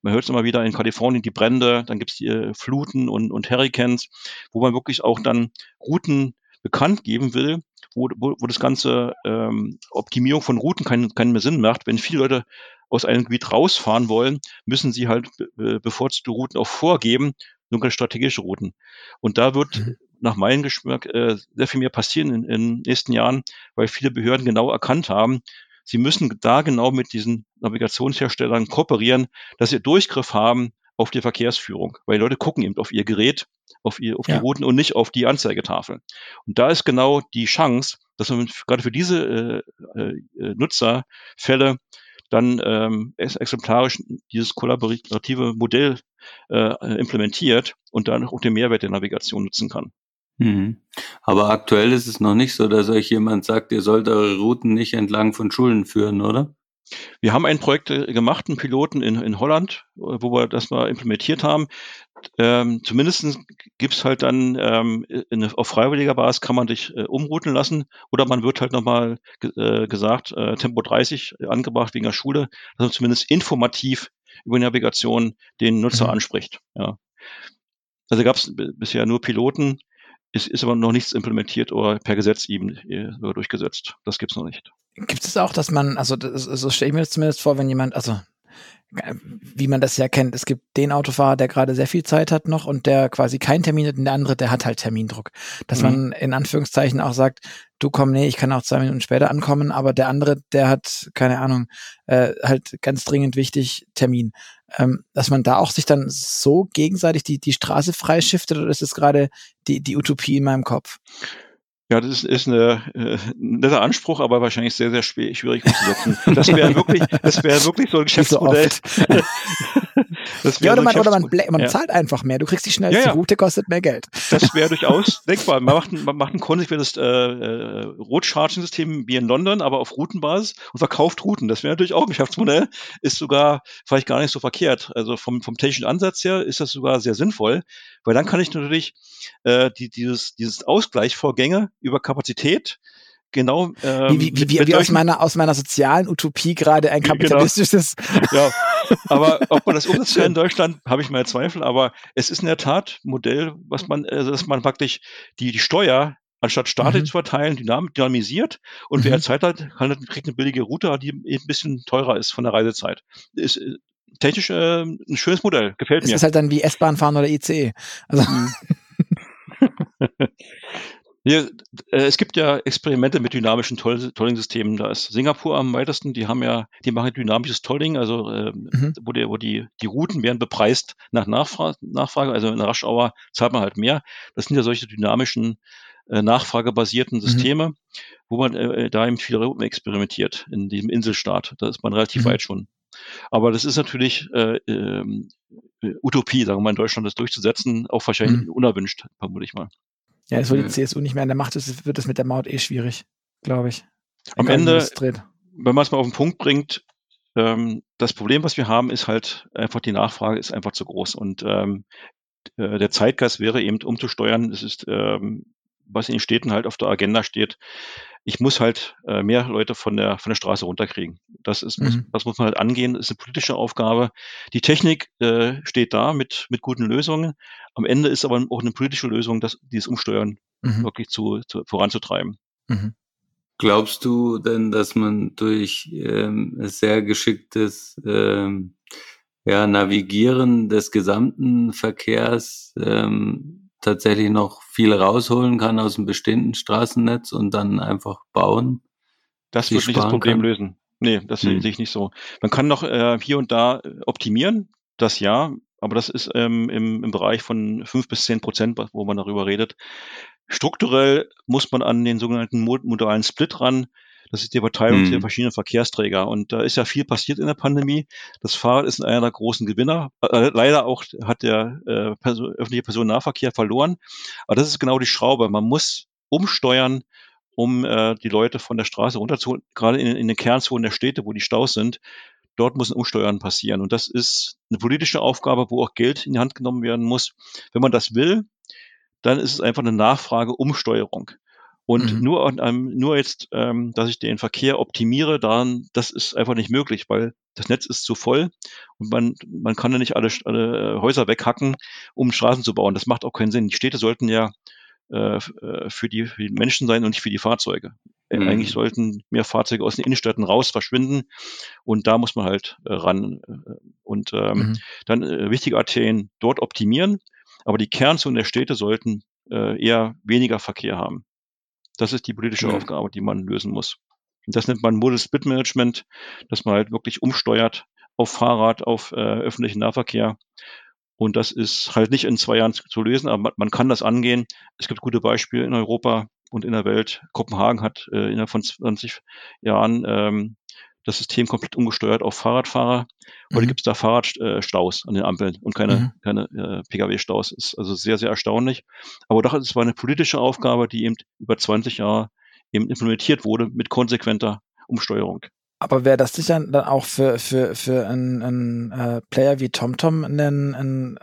man hört es immer wieder in Kalifornien, die Brände, dann gibt es die Fluten und, und Hurricanes, wo man wirklich auch dann Routen bekannt geben will, wo, wo, wo das ganze ähm, Optimierung von Routen keinen, keinen mehr Sinn macht. Wenn viele Leute aus einem Gebiet rausfahren wollen, müssen sie halt be bevorzugte Routen auch vorgeben, nur strategische Routen. Und da wird mhm. nach meinem Geschmack äh, sehr viel mehr passieren in, in den nächsten Jahren, weil viele Behörden genau erkannt haben, sie müssen da genau mit diesen Navigationsherstellern kooperieren, dass sie Durchgriff haben auf die Verkehrsführung, weil die Leute gucken eben auf ihr Gerät, auf, ihr, auf ja. die Routen und nicht auf die Anzeigetafel. Und da ist genau die Chance, dass man gerade für diese äh, äh, Nutzerfälle dann ähm, exemplarisch dieses kollaborative Modell äh, implementiert und dann auch den Mehrwert der Navigation nutzen kann. Mhm. Aber aktuell ist es noch nicht so, dass euch jemand sagt, ihr sollt eure Routen nicht entlang von Schulen führen, oder? Wir haben ein Projekt äh, gemacht, einen Piloten in, in Holland, wo wir das mal implementiert haben. Ähm, zumindest gibt es halt dann ähm, in, auf freiwilliger Basis kann man dich äh, umrouten lassen oder man wird halt nochmal äh, gesagt, äh, Tempo 30 angebracht wegen der Schule, dass man zumindest informativ über Navigation den Nutzer mhm. anspricht. Ja. Also gab es bisher nur Piloten, ist, ist aber noch nichts implementiert oder per Gesetz eben äh, durchgesetzt. Das gibt's noch nicht. Gibt es auch, dass man, also das, so stelle ich mir das zumindest vor, wenn jemand, also wie man das ja kennt, es gibt den Autofahrer, der gerade sehr viel Zeit hat noch und der quasi keinen Termin hat und der andere, der hat halt Termindruck. Dass mhm. man in Anführungszeichen auch sagt, du komm, nee, ich kann auch zwei Minuten später ankommen, aber der andere, der hat, keine Ahnung, äh, halt ganz dringend wichtig Termin. Ähm, dass man da auch sich dann so gegenseitig die, die Straße freischiftet oder ist es gerade die, die Utopie in meinem Kopf? Ja, das ist, ist eine, äh, ein netter Anspruch, aber wahrscheinlich sehr, sehr schwierig umzusetzen. Das wäre wirklich, das wäre wirklich so ein Geschäftsmodell. das ja, oder man, oder man, man ja. zahlt einfach mehr. Du kriegst die schnellste ja. Route, kostet mehr Geld. Das wäre durchaus denkbar. Man macht, ein, man macht ein konsequentes äh, äh, Road-Charging-System wie in London, aber auf Routenbasis und verkauft Routen. Das wäre natürlich auch ein Geschäftsmodell. Ist sogar vielleicht gar nicht so verkehrt. Also vom, vom technischen Ansatz her ist das sogar sehr sinnvoll, weil dann kann ich natürlich äh, die, dieses, dieses Ausgleichsvorgänge über Kapazität genau. Ähm, wie, wie, wie, wie aus, meiner, aus meiner sozialen Utopie gerade ein kapitalistisches. Genau. Ja, aber ob man das umsetzt in Deutschland, habe ich meine Zweifel. Aber es ist in der Tat ein Modell, was man, also dass man praktisch die, die Steuer anstatt staatlich mhm. zu verteilen, dynam dynamisiert und mhm. wer Zeit hat, kann, kriegt eine billige Route, die eben ein bisschen teurer ist von der Reisezeit. Ist äh, technisch äh, ein schönes Modell, gefällt es mir. Es ist halt dann wie S-Bahn fahren oder ICE. Also. Hier, äh, es gibt ja Experimente mit dynamischen Tolling-Systemen. Da ist Singapur am weitesten. Die haben ja, die machen dynamisches Tolling, also äh, mhm. wo, die, wo die, die Routen werden bepreist nach Nachfrage, Nachfrage. Also in Rush-Hour zahlt man halt mehr. Das sind ja solche dynamischen, äh, nachfragebasierten mhm. Systeme, mhm. wo man äh, da eben viele Routen experimentiert in diesem Inselstaat. Da ist man relativ mhm. weit schon. Aber das ist natürlich äh, ähm, äh, Utopie, sagen wir mal, in Deutschland das durchzusetzen, auch wahrscheinlich mhm. unerwünscht, vermute ich mal. Ja, jetzt wo die CSU nicht mehr in der Macht ist, wird es mit der Maut eh schwierig, glaube ich. Am Ende, wenn man es mal auf den Punkt bringt, ähm, das Problem, was wir haben, ist halt einfach die Nachfrage ist einfach zu groß und ähm, äh, der Zeitgeist wäre eben umzusteuern. Es ist, ähm, was in den Städten halt auf der Agenda steht, ich muss halt äh, mehr Leute von der, von der Straße runterkriegen. Das ist, mhm. das muss man halt angehen, das ist eine politische Aufgabe. Die Technik äh, steht da mit, mit guten Lösungen. Am Ende ist aber auch eine politische Lösung, das, dieses Umsteuern mhm. wirklich zu, zu, voranzutreiben. Mhm. Glaubst du denn, dass man durch ähm, sehr geschicktes ähm, ja, Navigieren des gesamten Verkehrs ähm, tatsächlich noch viel rausholen kann aus dem bestehenden Straßennetz und dann einfach bauen. Das wird nicht das Problem kann. lösen. Nee, das hm. sehe ich nicht so. Man kann noch äh, hier und da äh, optimieren, das ja, aber das ist ähm, im, im Bereich von fünf bis zehn Prozent, wo man darüber redet. Strukturell muss man an den sogenannten modalen Split ran. Das ist die Verteilung mhm. der verschiedenen Verkehrsträger. Und da ist ja viel passiert in der Pandemie. Das Fahrrad ist einer der großen Gewinner. Äh, leider auch hat der äh, Person, öffentliche Personennahverkehr verloren. Aber das ist genau die Schraube. Man muss umsteuern, um äh, die Leute von der Straße runterzuholen, gerade in, in den Kernzonen der Städte, wo die Staus sind. Dort muss ein Umsteuern passieren. Und das ist eine politische Aufgabe, wo auch Geld in die Hand genommen werden muss. Wenn man das will, dann ist es einfach eine Nachfrage Umsteuerung. Und mhm. nur, ähm, nur jetzt, ähm, dass ich den Verkehr optimiere, dann, das ist einfach nicht möglich, weil das Netz ist zu voll und man, man kann ja nicht alle, alle äh, Häuser weghacken, um Straßen zu bauen. Das macht auch keinen Sinn. Die Städte sollten ja äh, äh für, die, für die Menschen sein und nicht für die Fahrzeuge. Äh, mhm. Eigentlich sollten mehr Fahrzeuge aus den Innenstädten raus verschwinden und da muss man halt äh, ran. Und ähm, mhm. dann äh, wichtige Arterien dort optimieren, aber die Kernzonen der Städte sollten äh, eher weniger Verkehr haben. Das ist die politische mhm. Aufgabe, die man lösen muss. Und das nennt man Modal Split Management, dass man halt wirklich umsteuert auf Fahrrad, auf äh, öffentlichen Nahverkehr. Und das ist halt nicht in zwei Jahren zu, zu lösen, aber man, man, kann das angehen. Es gibt gute Beispiele in Europa und in der Welt. Kopenhagen hat äh, innerhalb von 20 Jahren ähm, das System komplett umgesteuert auf Fahrradfahrer. Heute mhm. gibt es da Fahrradstaus an den Ampeln und keine, mhm. keine äh, Pkw-Staus. Ist also sehr, sehr erstaunlich. Aber doch, es war eine politische Aufgabe, die eben über 20 Jahre eben implementiert wurde mit konsequenter Umsteuerung. Aber wäre das sicher dann auch für, für, für einen, einen äh, Player wie TomTom ein, ein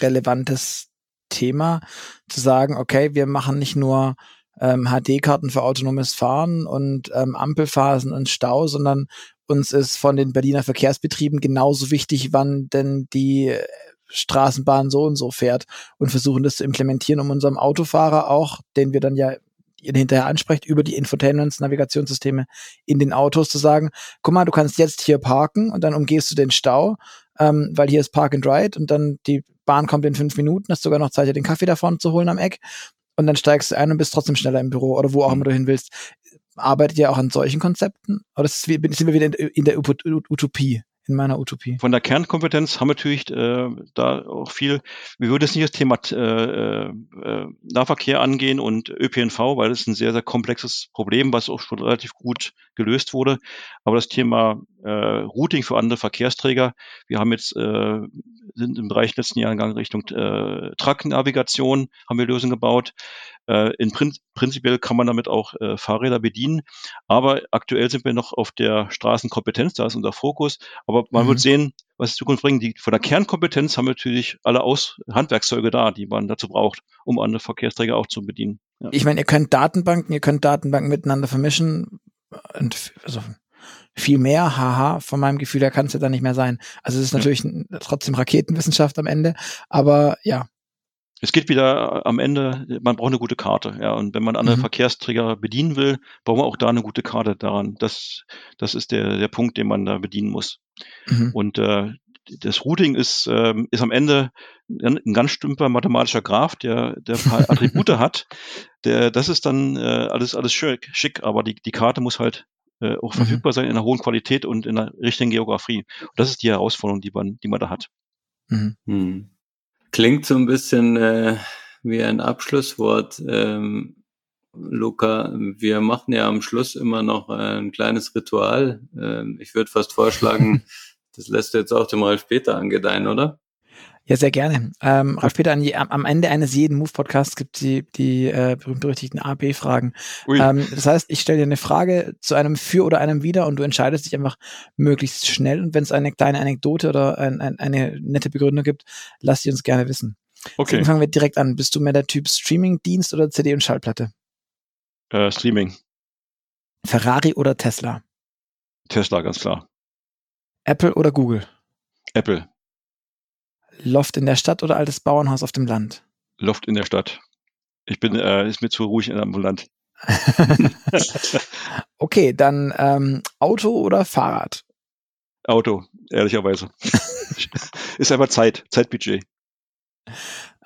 relevantes Thema, zu sagen, okay, wir machen nicht nur ähm, HD-Karten für autonomes Fahren und ähm, Ampelphasen und Stau, sondern uns ist von den Berliner Verkehrsbetrieben genauso wichtig, wann denn die Straßenbahn so und so fährt und versuchen das zu implementieren, um unserem Autofahrer auch, den wir dann ja hinterher anspricht, über die Infotainments, Navigationssysteme in den Autos zu sagen, guck mal, du kannst jetzt hier parken und dann umgehst du den Stau, ähm, weil hier ist Park and Ride und dann die Bahn kommt in fünf Minuten, hast sogar noch Zeit, dir den Kaffee davon zu holen am Eck und dann steigst du ein und bist trotzdem schneller im Büro oder wo auch immer mhm. du hin willst. Arbeitet ihr auch an solchen Konzepten? Oder sind wir wieder in der Utopie? in meiner Utopie. Von der Kernkompetenz haben wir natürlich äh, da auch viel. Wir würden jetzt nicht das Thema äh, äh, Nahverkehr angehen und ÖPNV, weil das ist ein sehr, sehr komplexes Problem, was auch schon relativ gut gelöst wurde. Aber das Thema äh, Routing für andere Verkehrsträger, wir haben jetzt äh, sind im Bereich letzten Jahren gegangen Richtung äh, Truck-Navigation, haben wir Lösungen gebaut. Äh, in Prin prinzipiell kann man damit auch äh, Fahrräder bedienen, aber aktuell sind wir noch auf der Straßenkompetenz, da ist unser Fokus. Aber man mhm. wird sehen, was die Zukunft bringt. Die, von der Kernkompetenz haben wir natürlich alle Aus Handwerkszeuge da, die man dazu braucht, um andere Verkehrsträger auch zu bedienen. Ja. Ich meine, ihr könnt Datenbanken, ihr könnt Datenbanken miteinander vermischen und also viel mehr, haha, von meinem Gefühl her kann es ja dann nicht mehr sein. Also es ist natürlich ja. trotzdem Raketenwissenschaft am Ende, aber ja, es geht wieder am Ende, man braucht eine gute Karte, ja. Und wenn man andere mhm. Verkehrsträger bedienen will, braucht man auch da eine gute Karte daran. Das, das ist der, der Punkt, den man da bedienen muss. Mhm. Und äh, das Routing ist, ähm, ist am Ende ein, ein ganz stümper mathematischer Graph, der, der ein paar Attribute hat. Der, das ist dann äh, alles, alles schick, schick, aber die, die Karte muss halt äh, auch mhm. verfügbar sein in einer hohen Qualität und in einer richtigen Geografie. Und das ist die Herausforderung, die man, die man da hat. Mhm. Hm. Klingt so ein bisschen äh, wie ein Abschlusswort. Ähm, Luca, wir machen ja am Schluss immer noch ein kleines Ritual. Ähm, ich würde fast vorschlagen, das lässt du jetzt auch dem Ralf Peter angedeihen, oder? Ja, sehr gerne. Ähm, Ralf Peter, an, am Ende eines jeden Move-Podcasts gibt es die, die äh, berühmt-berüchtigten A-B-Fragen. Ähm, das heißt, ich stelle dir eine Frage zu einem Für oder einem Wider und du entscheidest dich einfach möglichst schnell. Und wenn es eine kleine Anekdote oder ein, ein, eine nette Begründung gibt, lass sie uns gerne wissen. Okay. Deswegen fangen wir direkt an. Bist du mehr der Typ Streaming-Dienst oder CD und Schallplatte? Äh, Streaming. Ferrari oder Tesla? Tesla, ganz klar. Apple oder Google? Apple. Loft in der Stadt oder altes Bauernhaus auf dem Land? Loft in der Stadt. Ich bin, äh, ist mir zu ruhig in einem Land. okay, dann ähm, Auto oder Fahrrad? Auto, ehrlicherweise. ist einfach Zeit, Zeitbudget.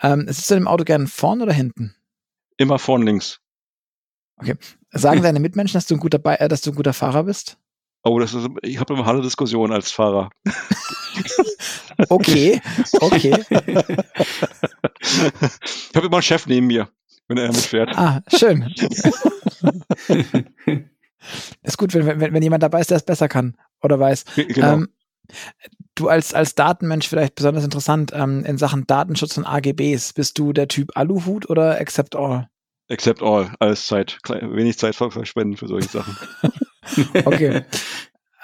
Ähm, sitzt du im Auto gern vorn oder hinten? Immer vorn links. Okay. Sagen deine Mitmenschen, dass du ein guter, äh, dass du ein guter Fahrer bist? Oh, das ist, ich habe immer harte Diskussion als Fahrer. okay, okay. Ich habe immer einen Chef neben mir, wenn er mitfährt. Ah, schön. ist gut, wenn, wenn, wenn jemand dabei ist, der es besser kann oder weiß. Genau. Ähm, du als, als Datenmensch vielleicht besonders interessant ähm, in Sachen Datenschutz und AGBs. Bist du der Typ Aluhut oder Accept All? Accept All. Alles Zeit. Wenig Zeit verschwenden für solche Sachen. okay.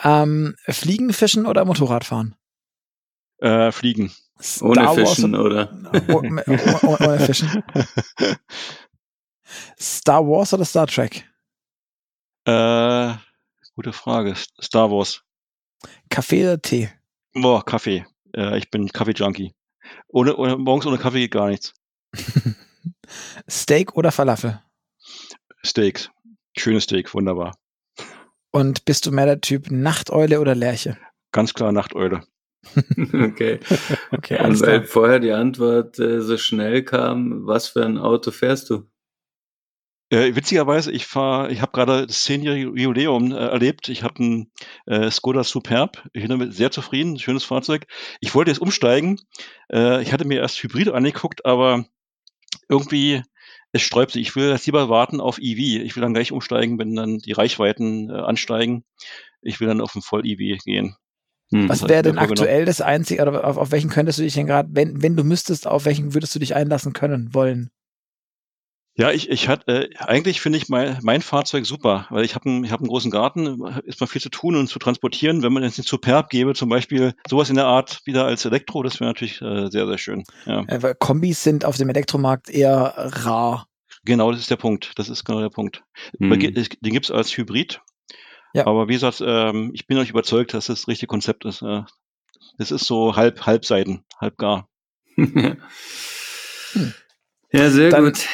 ähm, Fliegen, Fischen oder Motorradfahren? Äh, fliegen. Star ohne Wars Fischen, oder? Ohne, ohne Fischen. Star Wars oder Star Trek? Äh, gute Frage. Star Wars. Kaffee oder Tee? Boah, Kaffee. Äh, ich bin Kaffee-Junkie. Ohne, ohne, morgens ohne Kaffee geht gar nichts. Steak oder Falafel? Steaks. Schönes Steak, wunderbar. Und bist du mehr der Typ Nachteule oder Lerche? Ganz klar Nachteule. okay. okay Und weil klar. vorher die Antwort äh, so schnell kam, was für ein Auto fährst du? Äh, witzigerweise, ich fahre, ich habe gerade das zehnjährige Jubiläum äh, erlebt. Ich habe einen äh, Skoda Superb. Ich bin damit sehr zufrieden, schönes Fahrzeug. Ich wollte jetzt umsteigen. Äh, ich hatte mir erst Hybride angeguckt, aber irgendwie es sträubt sich. Ich will jetzt lieber warten auf EV. Ich will dann gleich umsteigen, wenn dann die Reichweiten äh, ansteigen. Ich will dann auf ein Voll-EV gehen. Hm. Was wäre denn aktuell das Einzige, oder auf, auf welchen könntest du dich denn gerade, wenn, wenn du müsstest, auf welchen würdest du dich einlassen können, wollen? Ja, ich, ich hatte, äh, eigentlich finde ich mein, mein Fahrzeug super, weil ich habe einen, ich hab einen großen Garten, ist mal viel zu tun und zu transportieren. Wenn man jetzt den Superb gebe, zum Beispiel sowas in der Art wieder als Elektro, das wäre natürlich äh, sehr, sehr schön. Ja. Äh, Kombis sind auf dem Elektromarkt eher rar. Genau, das ist der Punkt. Das ist genau der Punkt. Mhm. Den gibt's als Hybrid. Ja. Aber wie gesagt, ähm, ich bin euch überzeugt, dass das das richtige Konzept ist. Äh, das ist so halb, halbseiden, halb gar. hm. Ja, sehr Dann, gut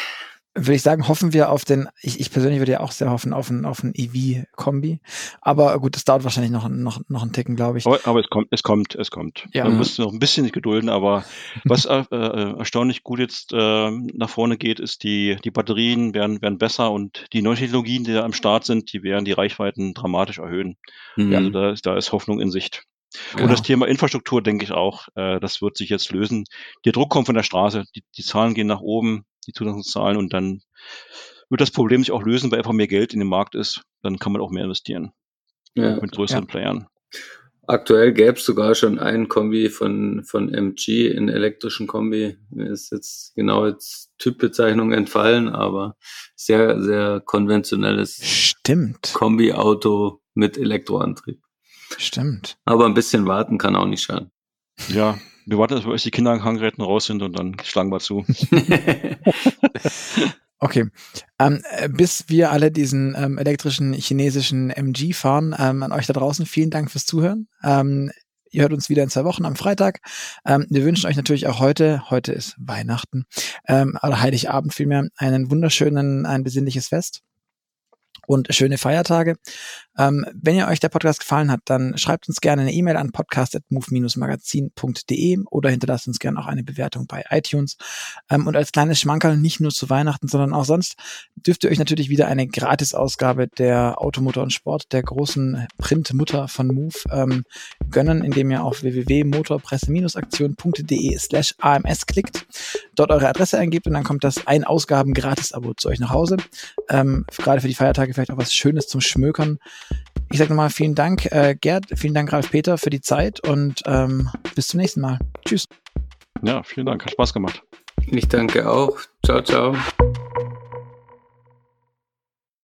würde ich sagen, hoffen wir auf den, ich, ich persönlich würde ja auch sehr hoffen auf einen, auf einen EV-Kombi. Aber gut, das dauert wahrscheinlich noch, noch, noch einen Ticken, glaube ich. Aber, aber, es kommt, es kommt, es kommt. Ja. Man muss noch ein bisschen gedulden, aber was äh, äh, erstaunlich gut jetzt äh, nach vorne geht, ist die, die Batterien werden, werden besser und die neuen Technologien, die da am Start sind, die werden die Reichweiten dramatisch erhöhen. Mhm. Also da, da ist Hoffnung in Sicht. Genau. Und das Thema Infrastruktur denke ich auch, äh, das wird sich jetzt lösen. Der Druck kommt von der Straße, die, die Zahlen gehen nach oben, die Zulassungszahlen und dann wird das Problem sich auch lösen, weil einfach mehr Geld in dem Markt ist. Dann kann man auch mehr investieren. Ja. Mit größeren ja. Playern. Aktuell gäbe es sogar schon einen Kombi von, von MG, in elektrischen Kombi. Mir ist jetzt genau jetzt Typbezeichnung entfallen, aber sehr, sehr konventionelles Stimmt. Kombi-Auto mit Elektroantrieb. Stimmt. Aber ein bisschen warten kann auch nicht schaden. Ja, wir warten, bis die Kinder an Krankheiten raus sind und dann schlagen wir zu. Okay. Ähm, äh, bis wir alle diesen ähm, elektrischen chinesischen MG fahren, ähm, an euch da draußen vielen Dank fürs Zuhören. Ähm, ihr hört uns wieder in zwei Wochen am Freitag. Ähm, wir wünschen euch natürlich auch heute, heute ist Weihnachten, ähm, oder Heiligabend vielmehr, einen wunderschönen, ein besinnliches Fest und schöne Feiertage. Ähm, wenn ihr euch der Podcast gefallen hat, dann schreibt uns gerne eine E-Mail an podcast.move-magazin.de oder hinterlasst uns gerne auch eine Bewertung bei iTunes. Ähm, und als kleines Schmankerl nicht nur zu Weihnachten, sondern auch sonst dürft ihr euch natürlich wieder eine Gratis-Ausgabe der Automotor und Sport, der großen Printmutter von Move, ähm, gönnen, indem ihr auf www.motorpresse-aktion.de slash AMS klickt, dort eure Adresse eingebt und dann kommt das ein Ausgaben Gratis-Abo zu euch nach Hause. Ähm, gerade für die Feiertage vielleicht auch was Schönes zum Schmökern. Ich sage nochmal vielen Dank, äh, Gerd, vielen Dank, Ralf Peter, für die Zeit und ähm, bis zum nächsten Mal. Tschüss. Ja, vielen Dank, hat Spaß gemacht. Ich danke auch. Ciao, ciao.